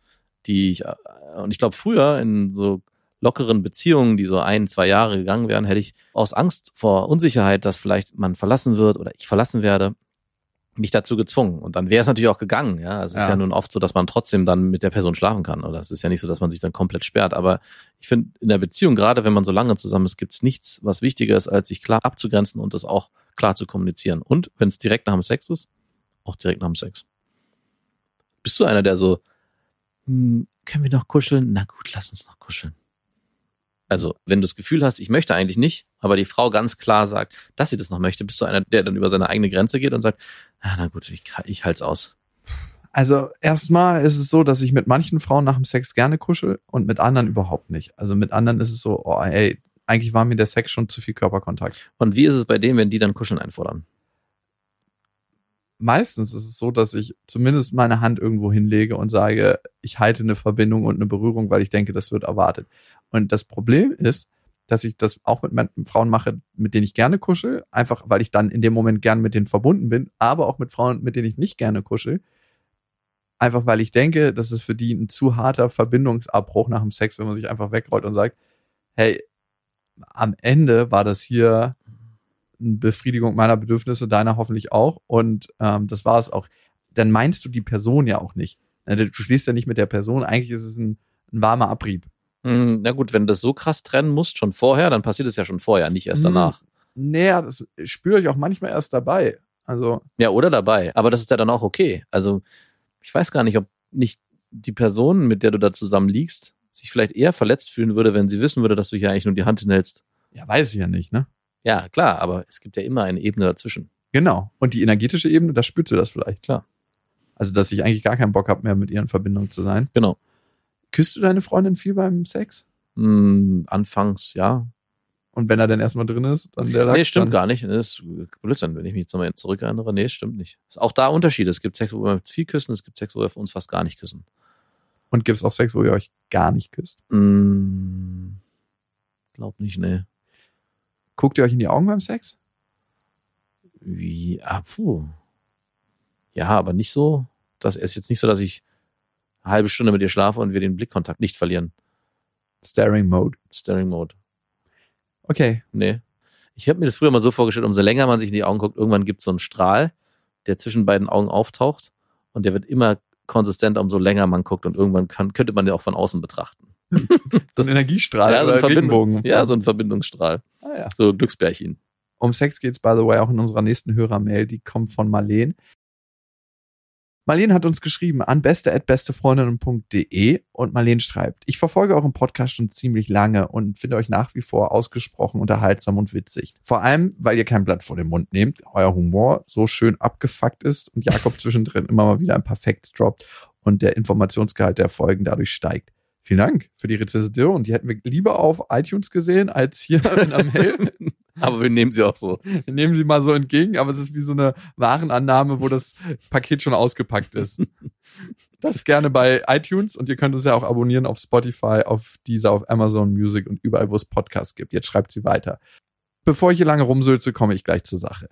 die ich, äh, und ich glaube, früher in so lockeren Beziehungen, die so ein, zwei Jahre gegangen wären, hätte ich aus Angst vor Unsicherheit, dass vielleicht man verlassen wird oder ich verlassen werde, mich dazu gezwungen. Und dann wäre es natürlich auch gegangen. Ja, es ist Ja. ja nun oft so, dass man trotzdem dann mit der Person schlafen kann. Oder es ist ja nicht so, dass man sich dann komplett sperrt. Aber ich finde, in der Beziehung, gerade wenn man so lange zusammen ist, gibt es nichts, was wichtiger ist, als sich klar abzugrenzen und das auch klar zu kommunizieren. Und wenn es direkt nach dem Sex ist, auch direkt nach dem Sex. Bist du einer, der so, hm, können wir noch kuscheln? Na gut, lass uns noch kuscheln. Also, wenn du das Gefühl hast, ich möchte eigentlich nicht, aber die Frau ganz klar sagt, dass sie das noch möchte, bist du einer, der dann über seine eigene Grenze geht und sagt, ah, na gut, ich, ich halt's aus. Also erstmal ist es so, dass ich mit manchen Frauen nach dem Sex gerne kuschel und mit anderen überhaupt nicht. Also mit anderen ist es so, oh ey, eigentlich war mir der Sex schon zu viel Körperkontakt. Und wie ist es bei denen, wenn die dann Kuscheln einfordern? Meistens ist es so, dass ich zumindest meine Hand irgendwo hinlege und sage, ich halte eine Verbindung und eine Berührung, weil ich denke, das wird erwartet. Und das Problem ist, dass ich das auch mit meinen Frauen mache, mit denen ich gerne kuschel, einfach weil ich dann in dem Moment gern mit denen verbunden bin, aber auch mit Frauen, mit denen ich nicht gerne kuschel, einfach weil ich denke, das ist für die ein zu harter Verbindungsabbruch nach dem Sex, wenn man sich einfach wegrollt und sagt, hey, am Ende war das hier eine Befriedigung meiner Bedürfnisse, deiner hoffentlich auch. Und ähm, das war es auch. Dann meinst du die Person ja auch nicht. Du schließt ja nicht mit der Person. Eigentlich ist es ein, ein warmer Abrieb. Hm, Na gut, wenn du das so krass trennen musst, schon vorher, dann passiert es ja schon vorher, nicht erst Hm. danach. Naja, das spüre ich auch manchmal erst dabei. Also, Ja, oder dabei. Aber das ist ja dann auch okay. Also, ich weiß gar nicht, ob nicht die Person, mit der du da zusammen liegst, sich vielleicht eher verletzt fühlen würde, wenn sie wissen würde, dass du hier eigentlich nur die Hand hinhältst. ja, weiß ich ja nicht, ne? Ja, klar, aber es gibt ja immer eine Ebene dazwischen. Genau. Und die energetische Ebene, da spürt sie das vielleicht. Klar. Also, dass ich eigentlich gar keinen Bock habe, mehr mit ihr in Verbindung zu sein. Genau. Küsst du deine Freundin viel beim Sex? Hm, anfangs, ja. Und wenn er dann erstmal drin ist, dann der Nee, Lachs stimmt dann, gar nicht. Das ist Blödsinn, wenn ich mich jetzt nochmal zurückerinnere. Nee, stimmt nicht. Ist auch da Unterschiede. Es gibt Sex, wo wir viel küssen, es gibt Sex, wo wir uns fast gar nicht küssen. Und gibt es auch Sex, wo ihr euch gar nicht küsst? Hm, glaub nicht, nee. Guckt ihr euch in die Augen beim Sex? Wie, ah, puh. Ja, aber nicht so. Das ist jetzt nicht so, dass ich eine halbe Stunde mit ihr schlafe und wir den Blickkontakt nicht verlieren. Staring Mode. Staring Mode. Okay. Nee. Ich habe mir das früher mal so vorgestellt, umso länger man sich in die Augen guckt, irgendwann gibt es so einen Strahl, der zwischen beiden Augen auftaucht und der wird immer konsistenter, umso länger man guckt und irgendwann kann, könnte man den auch von außen betrachten. <laughs> Das ein Energiestrahl ja, so ein Regenbogen. ja, so ein Verbindungsstrahl. Ah, ja. So Glücksbärchen. Um Sex geht's by the way auch in unserer nächsten Hörermail, die kommt von Marleen. Marleen hat uns geschrieben an beste@bestefreundinnen.de und Marleen schreibt: Ich verfolge euren Podcast schon ziemlich lange und finde euch nach wie vor ausgesprochen unterhaltsam und witzig. Vor allem, weil ihr kein Blatt vor den Mund nehmt, euer Humor so schön abgefuckt ist und Jakob <laughs> zwischendrin immer mal wieder ein paar Facts droppt und der Informationsgehalt der Folgen dadurch steigt. Vielen Dank für die Rezension. Die hätten wir lieber auf iTunes gesehen als hier <laughs> in der Mail. Aber wir nehmen sie auch so. Wir nehmen sie mal so entgegen, aber es ist wie so eine Warenannahme, wo das Paket schon ausgepackt ist. Das gerne bei iTunes und ihr könnt uns ja auch abonnieren auf Spotify, auf dieser, auf Amazon Music und überall, wo es Podcasts gibt. Jetzt schreibt sie weiter. Bevor ich hier lange rumsülze, komme ich gleich zur Sache.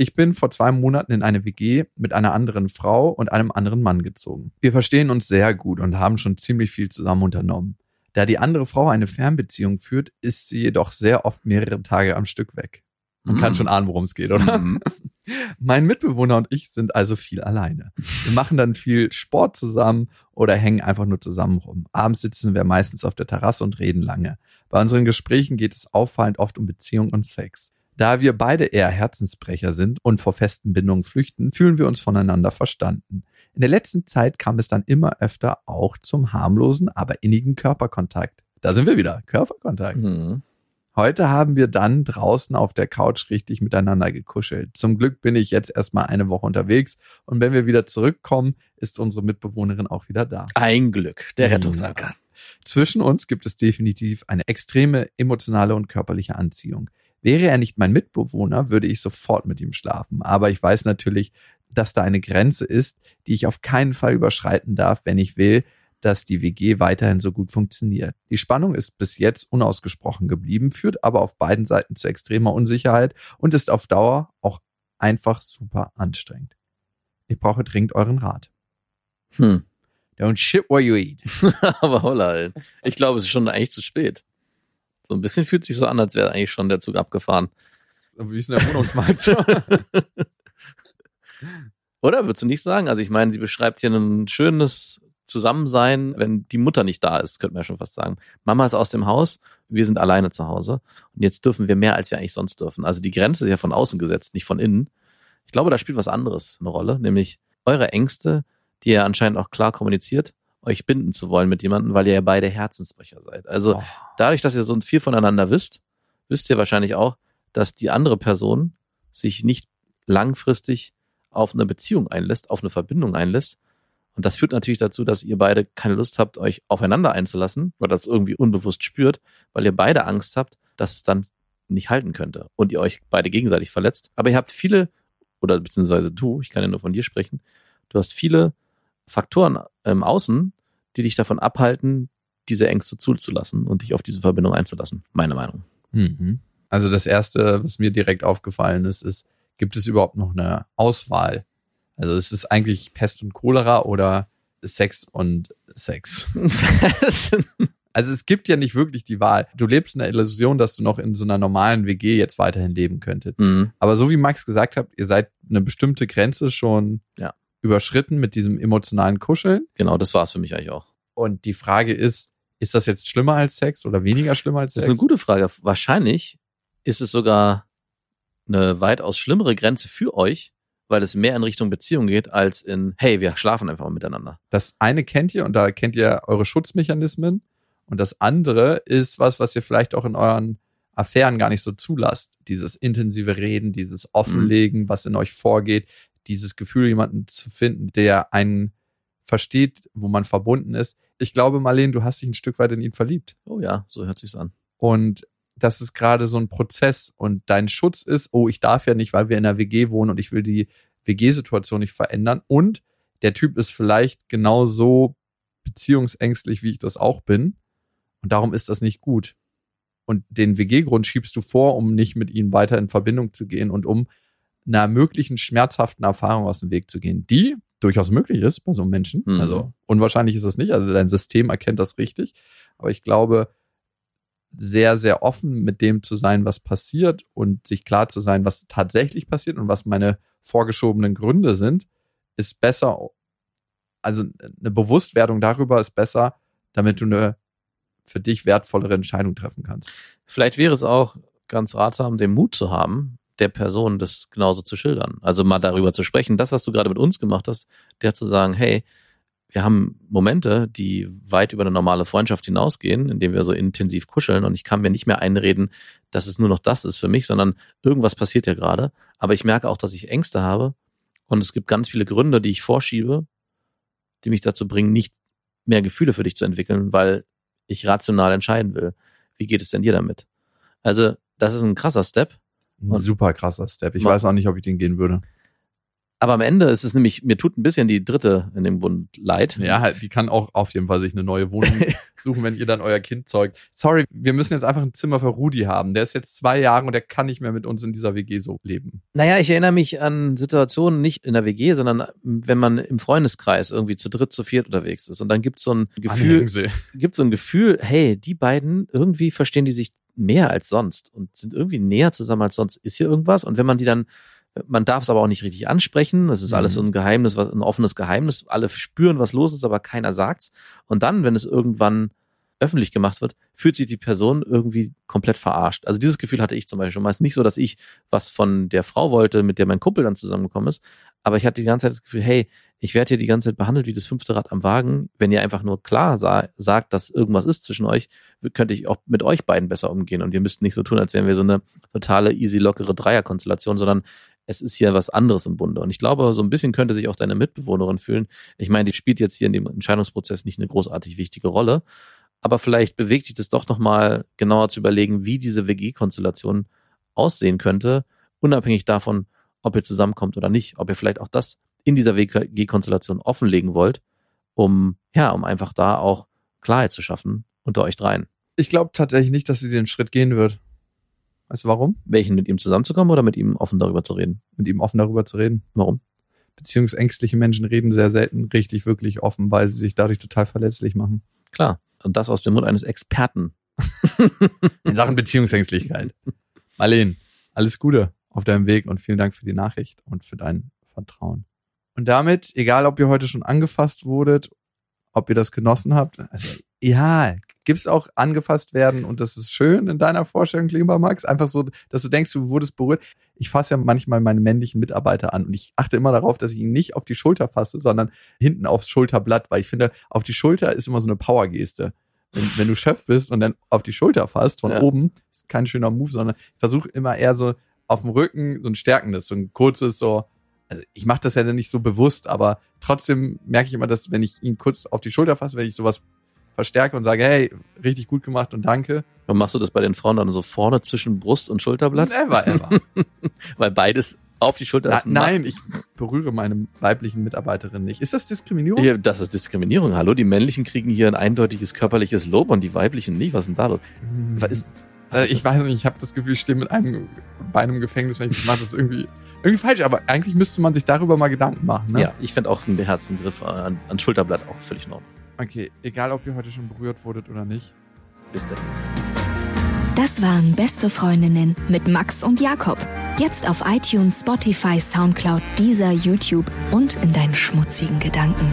Ich bin vor zwei Monaten in eine WG mit einer anderen Frau und einem anderen Mann gezogen. Wir verstehen uns sehr gut und haben schon ziemlich viel zusammen unternommen. Da die andere Frau eine Fernbeziehung führt, ist sie jedoch sehr oft mehrere Tage am Stück weg. Man kann Mm. schon ahnen, worum es geht, oder? Mhm. <laughs> Mein Mitbewohner und ich sind also viel alleine. Wir machen dann viel Sport zusammen oder hängen einfach nur zusammen rum. Abends sitzen wir meistens auf der Terrasse und reden lange. Bei unseren Gesprächen geht es auffallend oft um Beziehung und Sex. Da wir beide eher Herzensbrecher sind und vor festen Bindungen flüchten, fühlen wir uns voneinander verstanden. In der letzten Zeit kam es dann immer öfter auch zum harmlosen, aber innigen Körperkontakt. Da sind wir wieder. Körperkontakt. Mhm. Heute haben wir dann draußen auf der Couch richtig miteinander gekuschelt. Zum Glück bin ich jetzt erstmal eine Woche unterwegs und wenn wir wieder zurückkommen, ist unsere Mitbewohnerin auch wieder da. Ein Glück, der Ja. Rettungsanker. Zwischen uns gibt es definitiv eine extreme emotionale und körperliche Anziehung. Wäre er nicht mein Mitbewohner, würde ich sofort mit ihm schlafen. Aber ich weiß natürlich, dass da eine Grenze ist, die ich auf keinen Fall überschreiten darf, wenn ich will, dass die WG weiterhin so gut funktioniert. Die Spannung ist bis jetzt unausgesprochen geblieben, führt aber auf beiden Seiten zu extremer Unsicherheit und ist auf Dauer auch einfach super anstrengend. Ich brauche dringend euren Rat. Hm. Don't shit where you eat. <laughs> Aber holla, ey. ich glaube, es ist schon eigentlich zu spät. So ein bisschen fühlt sich so an, als wäre eigentlich schon der Zug abgefahren. Wie ist denn der Wohnungsmarkt? <laughs> Oder würdest du nicht sagen? Also ich meine, sie beschreibt hier ein schönes Zusammensein, wenn die Mutter nicht da ist, könnte man ja schon fast sagen. Mama ist aus dem Haus, wir sind alleine zu Hause und jetzt dürfen wir mehr, als wir eigentlich sonst dürfen. Also die Grenze ist ja von außen gesetzt, nicht von innen. Ich glaube, da spielt was anderes eine Rolle, nämlich eure Ängste, die ihr anscheinend auch klar kommuniziert, euch binden zu wollen mit jemandem, weil ihr ja beide Herzensbrecher seid. Also Oh. dadurch, dass ihr so viel voneinander wisst, wisst ihr wahrscheinlich auch, dass die andere Person sich nicht langfristig auf eine Beziehung einlässt, auf eine Verbindung einlässt. Und das führt natürlich dazu, dass ihr beide keine Lust habt, euch aufeinander einzulassen, oder das irgendwie unbewusst spürt, weil ihr beide Angst habt, dass es dann nicht halten könnte und ihr euch beide gegenseitig verletzt. Aber ihr habt viele, oder beziehungsweise du, ich kann ja nur von dir sprechen, du hast viele Faktoren im Außen, die dich davon abhalten, diese Ängste zuzulassen und dich auf diese Verbindung einzulassen. Meine Meinung. Mhm. Also das erste, was mir direkt aufgefallen ist, ist, gibt es überhaupt noch eine Auswahl? Also ist es eigentlich Pest und Cholera oder Sex und Sex? <laughs> Also es gibt ja nicht wirklich die Wahl. Du lebst in der Illusion, dass du noch in so einer normalen WG jetzt weiterhin leben könntest. Mhm. Aber so wie Max gesagt hat, ihr seid eine bestimmte Grenze schon Ja. Überschritten mit diesem emotionalen Kuscheln. Genau, das war's für mich eigentlich auch. Und die Frage ist, ist das jetzt schlimmer als Sex oder weniger schlimmer als Das Sex? ist eine gute Frage. Wahrscheinlich ist es sogar eine weitaus schlimmere Grenze für euch, weil es mehr in Richtung Beziehung geht, als in, hey, wir schlafen einfach mal miteinander. Das eine kennt ihr und da kennt ihr eure Schutzmechanismen. Und das andere ist was, was ihr vielleicht auch in euren Affären gar nicht so zulasst. Dieses intensive Reden, dieses Offenlegen, was in euch vorgeht, dieses Gefühl, jemanden zu finden, der einen versteht, wo man verbunden ist. Ich glaube, Marlene, du hast dich ein Stück weit in ihn verliebt. Oh ja, so hört sich's an. Und das ist gerade so ein Prozess. Und dein Schutz ist, oh, ich darf ja nicht, weil wir in einer WG wohnen und ich will die WG-Situation nicht verändern. Und der Typ ist vielleicht genauso beziehungsängstlich, wie ich das auch bin. Und darum ist das nicht gut. Und den WG-Grund schiebst du vor, um nicht mit ihm weiter in Verbindung zu gehen und um einer möglichen schmerzhaften Erfahrung aus dem Weg zu gehen, die durchaus möglich ist bei so einem Menschen. Mhm. Also unwahrscheinlich ist das nicht. Also dein System erkennt das richtig. Aber ich glaube, sehr, sehr offen mit dem zu sein, was passiert und sich klar zu sein, was tatsächlich passiert und was meine vorgeschobenen Gründe sind, ist besser. Also eine Bewusstwerdung darüber ist besser, damit du eine für dich wertvollere Entscheidung treffen kannst. Vielleicht wäre es auch ganz ratsam, den Mut zu haben, der Person das genauso zu schildern. Also mal darüber zu sprechen. Das, was du gerade mit uns gemacht hast, der zu sagen, hey, wir haben Momente, die weit über eine normale Freundschaft hinausgehen, indem wir so intensiv kuscheln und ich kann mir nicht mehr einreden, dass es nur noch das ist für mich, sondern irgendwas passiert ja gerade. Aber ich merke auch, dass ich Ängste habe und es gibt ganz viele Gründe, die ich vorschiebe, die mich dazu bringen, nicht mehr Gefühle für dich zu entwickeln, weil ich rational entscheiden will. Wie geht es denn dir damit? Also, das ist ein krasser Step. Ein super krasser Step. Ich weiß auch nicht, ob ich den gehen würde. Aber am Ende ist es nämlich, mir tut ein bisschen die dritte in dem Bund leid. Ja, halt, die kann auch auf jeden Fall sich eine neue Wohnung <laughs> suchen, wenn ihr dann euer Kind zeugt. Sorry, wir müssen jetzt einfach ein Zimmer für Rudi haben. Der ist jetzt zwei Jahre und der kann nicht mehr mit uns in dieser WG so leben. Naja, ich erinnere mich an Situationen nicht in der WG, sondern wenn man im Freundeskreis irgendwie zu dritt, zu viert unterwegs ist. Und dann gibt es so ein Gefühl, gibt so ein Gefühl, hey, die beiden, irgendwie verstehen die sich mehr als sonst und sind irgendwie näher zusammen als sonst. Ist hier irgendwas? Und wenn man die dann, man darf es aber auch nicht richtig ansprechen. Das ist Mhm. alles so ein Geheimnis, was, ein offenes Geheimnis. Alle spüren, was los ist, aber keiner sagt's. Und dann, wenn es irgendwann öffentlich gemacht wird, fühlt sich die Person irgendwie komplett verarscht. Also dieses Gefühl hatte ich zum Beispiel schon mal. Es ist nicht so, dass ich was von der Frau wollte, mit der mein Kumpel dann zusammengekommen ist, aber ich hatte die ganze Zeit das Gefühl, hey, ich werde hier die ganze Zeit behandelt wie das fünfte Rad am Wagen. Wenn ihr einfach nur klar sa sagt, dass irgendwas ist zwischen euch, könnte ich auch mit euch beiden besser umgehen. Und ihr müsst nicht so tun, als wären wir so eine totale easy, lockere Dreierkonstellation, sondern es ist hier was anderes im Bunde. Und ich glaube, so ein bisschen könnte sich auch deine Mitbewohnerin fühlen. Ich meine, die spielt jetzt hier in dem Entscheidungsprozess nicht eine großartig wichtige Rolle. Aber vielleicht bewegt sich das doch nochmal genauer zu überlegen, wie diese WG-Konstellation aussehen könnte, unabhängig davon, ob ihr zusammenkommt oder nicht, ob ihr vielleicht auch das in dieser WG-Konstellation offenlegen wollt, um, ja, um einfach da auch Klarheit zu schaffen unter euch dreien. Ich glaube tatsächlich nicht, dass sie den Schritt gehen wird. Weißt du warum? Welchen mit ihm zusammenzukommen oder mit ihm offen darüber zu reden? Mit ihm offen darüber zu reden. Warum? Beziehungsängstliche Menschen reden sehr selten richtig, wirklich offen, weil sie sich dadurch total verletzlich machen. Klar. Und das aus dem Mund eines Experten. <laughs> In Sachen Beziehungsängstlichkeit. Marlene, alles Gute auf deinem Weg und vielen Dank für die Nachricht und für dein Vertrauen. Und damit, egal ob ihr heute schon angefasst wurdet, ob ihr das genossen habt, also ja, gibt's auch angefasst werden und das ist schön in deiner Vorstellung, lieber Max, einfach so, dass du denkst, du wurdest berührt. Ich fasse ja manchmal meine männlichen Mitarbeiter an und ich achte immer darauf, dass ich ihn nicht auf die Schulter fasse, sondern hinten aufs Schulterblatt, weil ich finde, auf die Schulter ist immer so eine Powergeste. Wenn, wenn du Chef bist und dann auf die Schulter fasst von Ja. oben, ist kein schöner Move, sondern ich versuche immer eher so auf dem Rücken so ein stärkendes, so ein kurzes, so, also ich mache das ja dann nicht so bewusst, aber trotzdem merke ich immer, dass wenn ich ihn kurz auf die Schulter fasse, wenn ich sowas verstärke und sage, hey, richtig gut gemacht und danke. Und machst du das bei den Frauen dann so vorne zwischen Brust und Schulterblatt? Never ever. <laughs> Weil beides auf die Schulter Na, ist. nein, ich berühre meine weiblichen Mitarbeiterinnen nicht. Ist das Diskriminierung? Hier, das ist Diskriminierung. Hallo, die männlichen kriegen hier ein eindeutiges körperliches Lob und die weiblichen nicht. Was ist denn da los? Hm. Was ist, ist ich weiß nicht, ich habe das Gefühl, ich stehe mit einem Bein im Gefängnis, wenn ich das mache. Das ist irgendwie, irgendwie falsch, aber eigentlich müsste man sich darüber mal Gedanken machen. Ne? Ja, ich fände auch einen beherzten Griff an, an Schulterblatt auch völlig Ordnung. Okay, egal ob ihr heute schon berührt wurdet oder nicht, Bis dann. Das waren Beste Freundinnen mit Max und Jakob. Jetzt auf iTunes, Spotify, Soundcloud, dieser YouTube und in deinen schmutzigen Gedanken.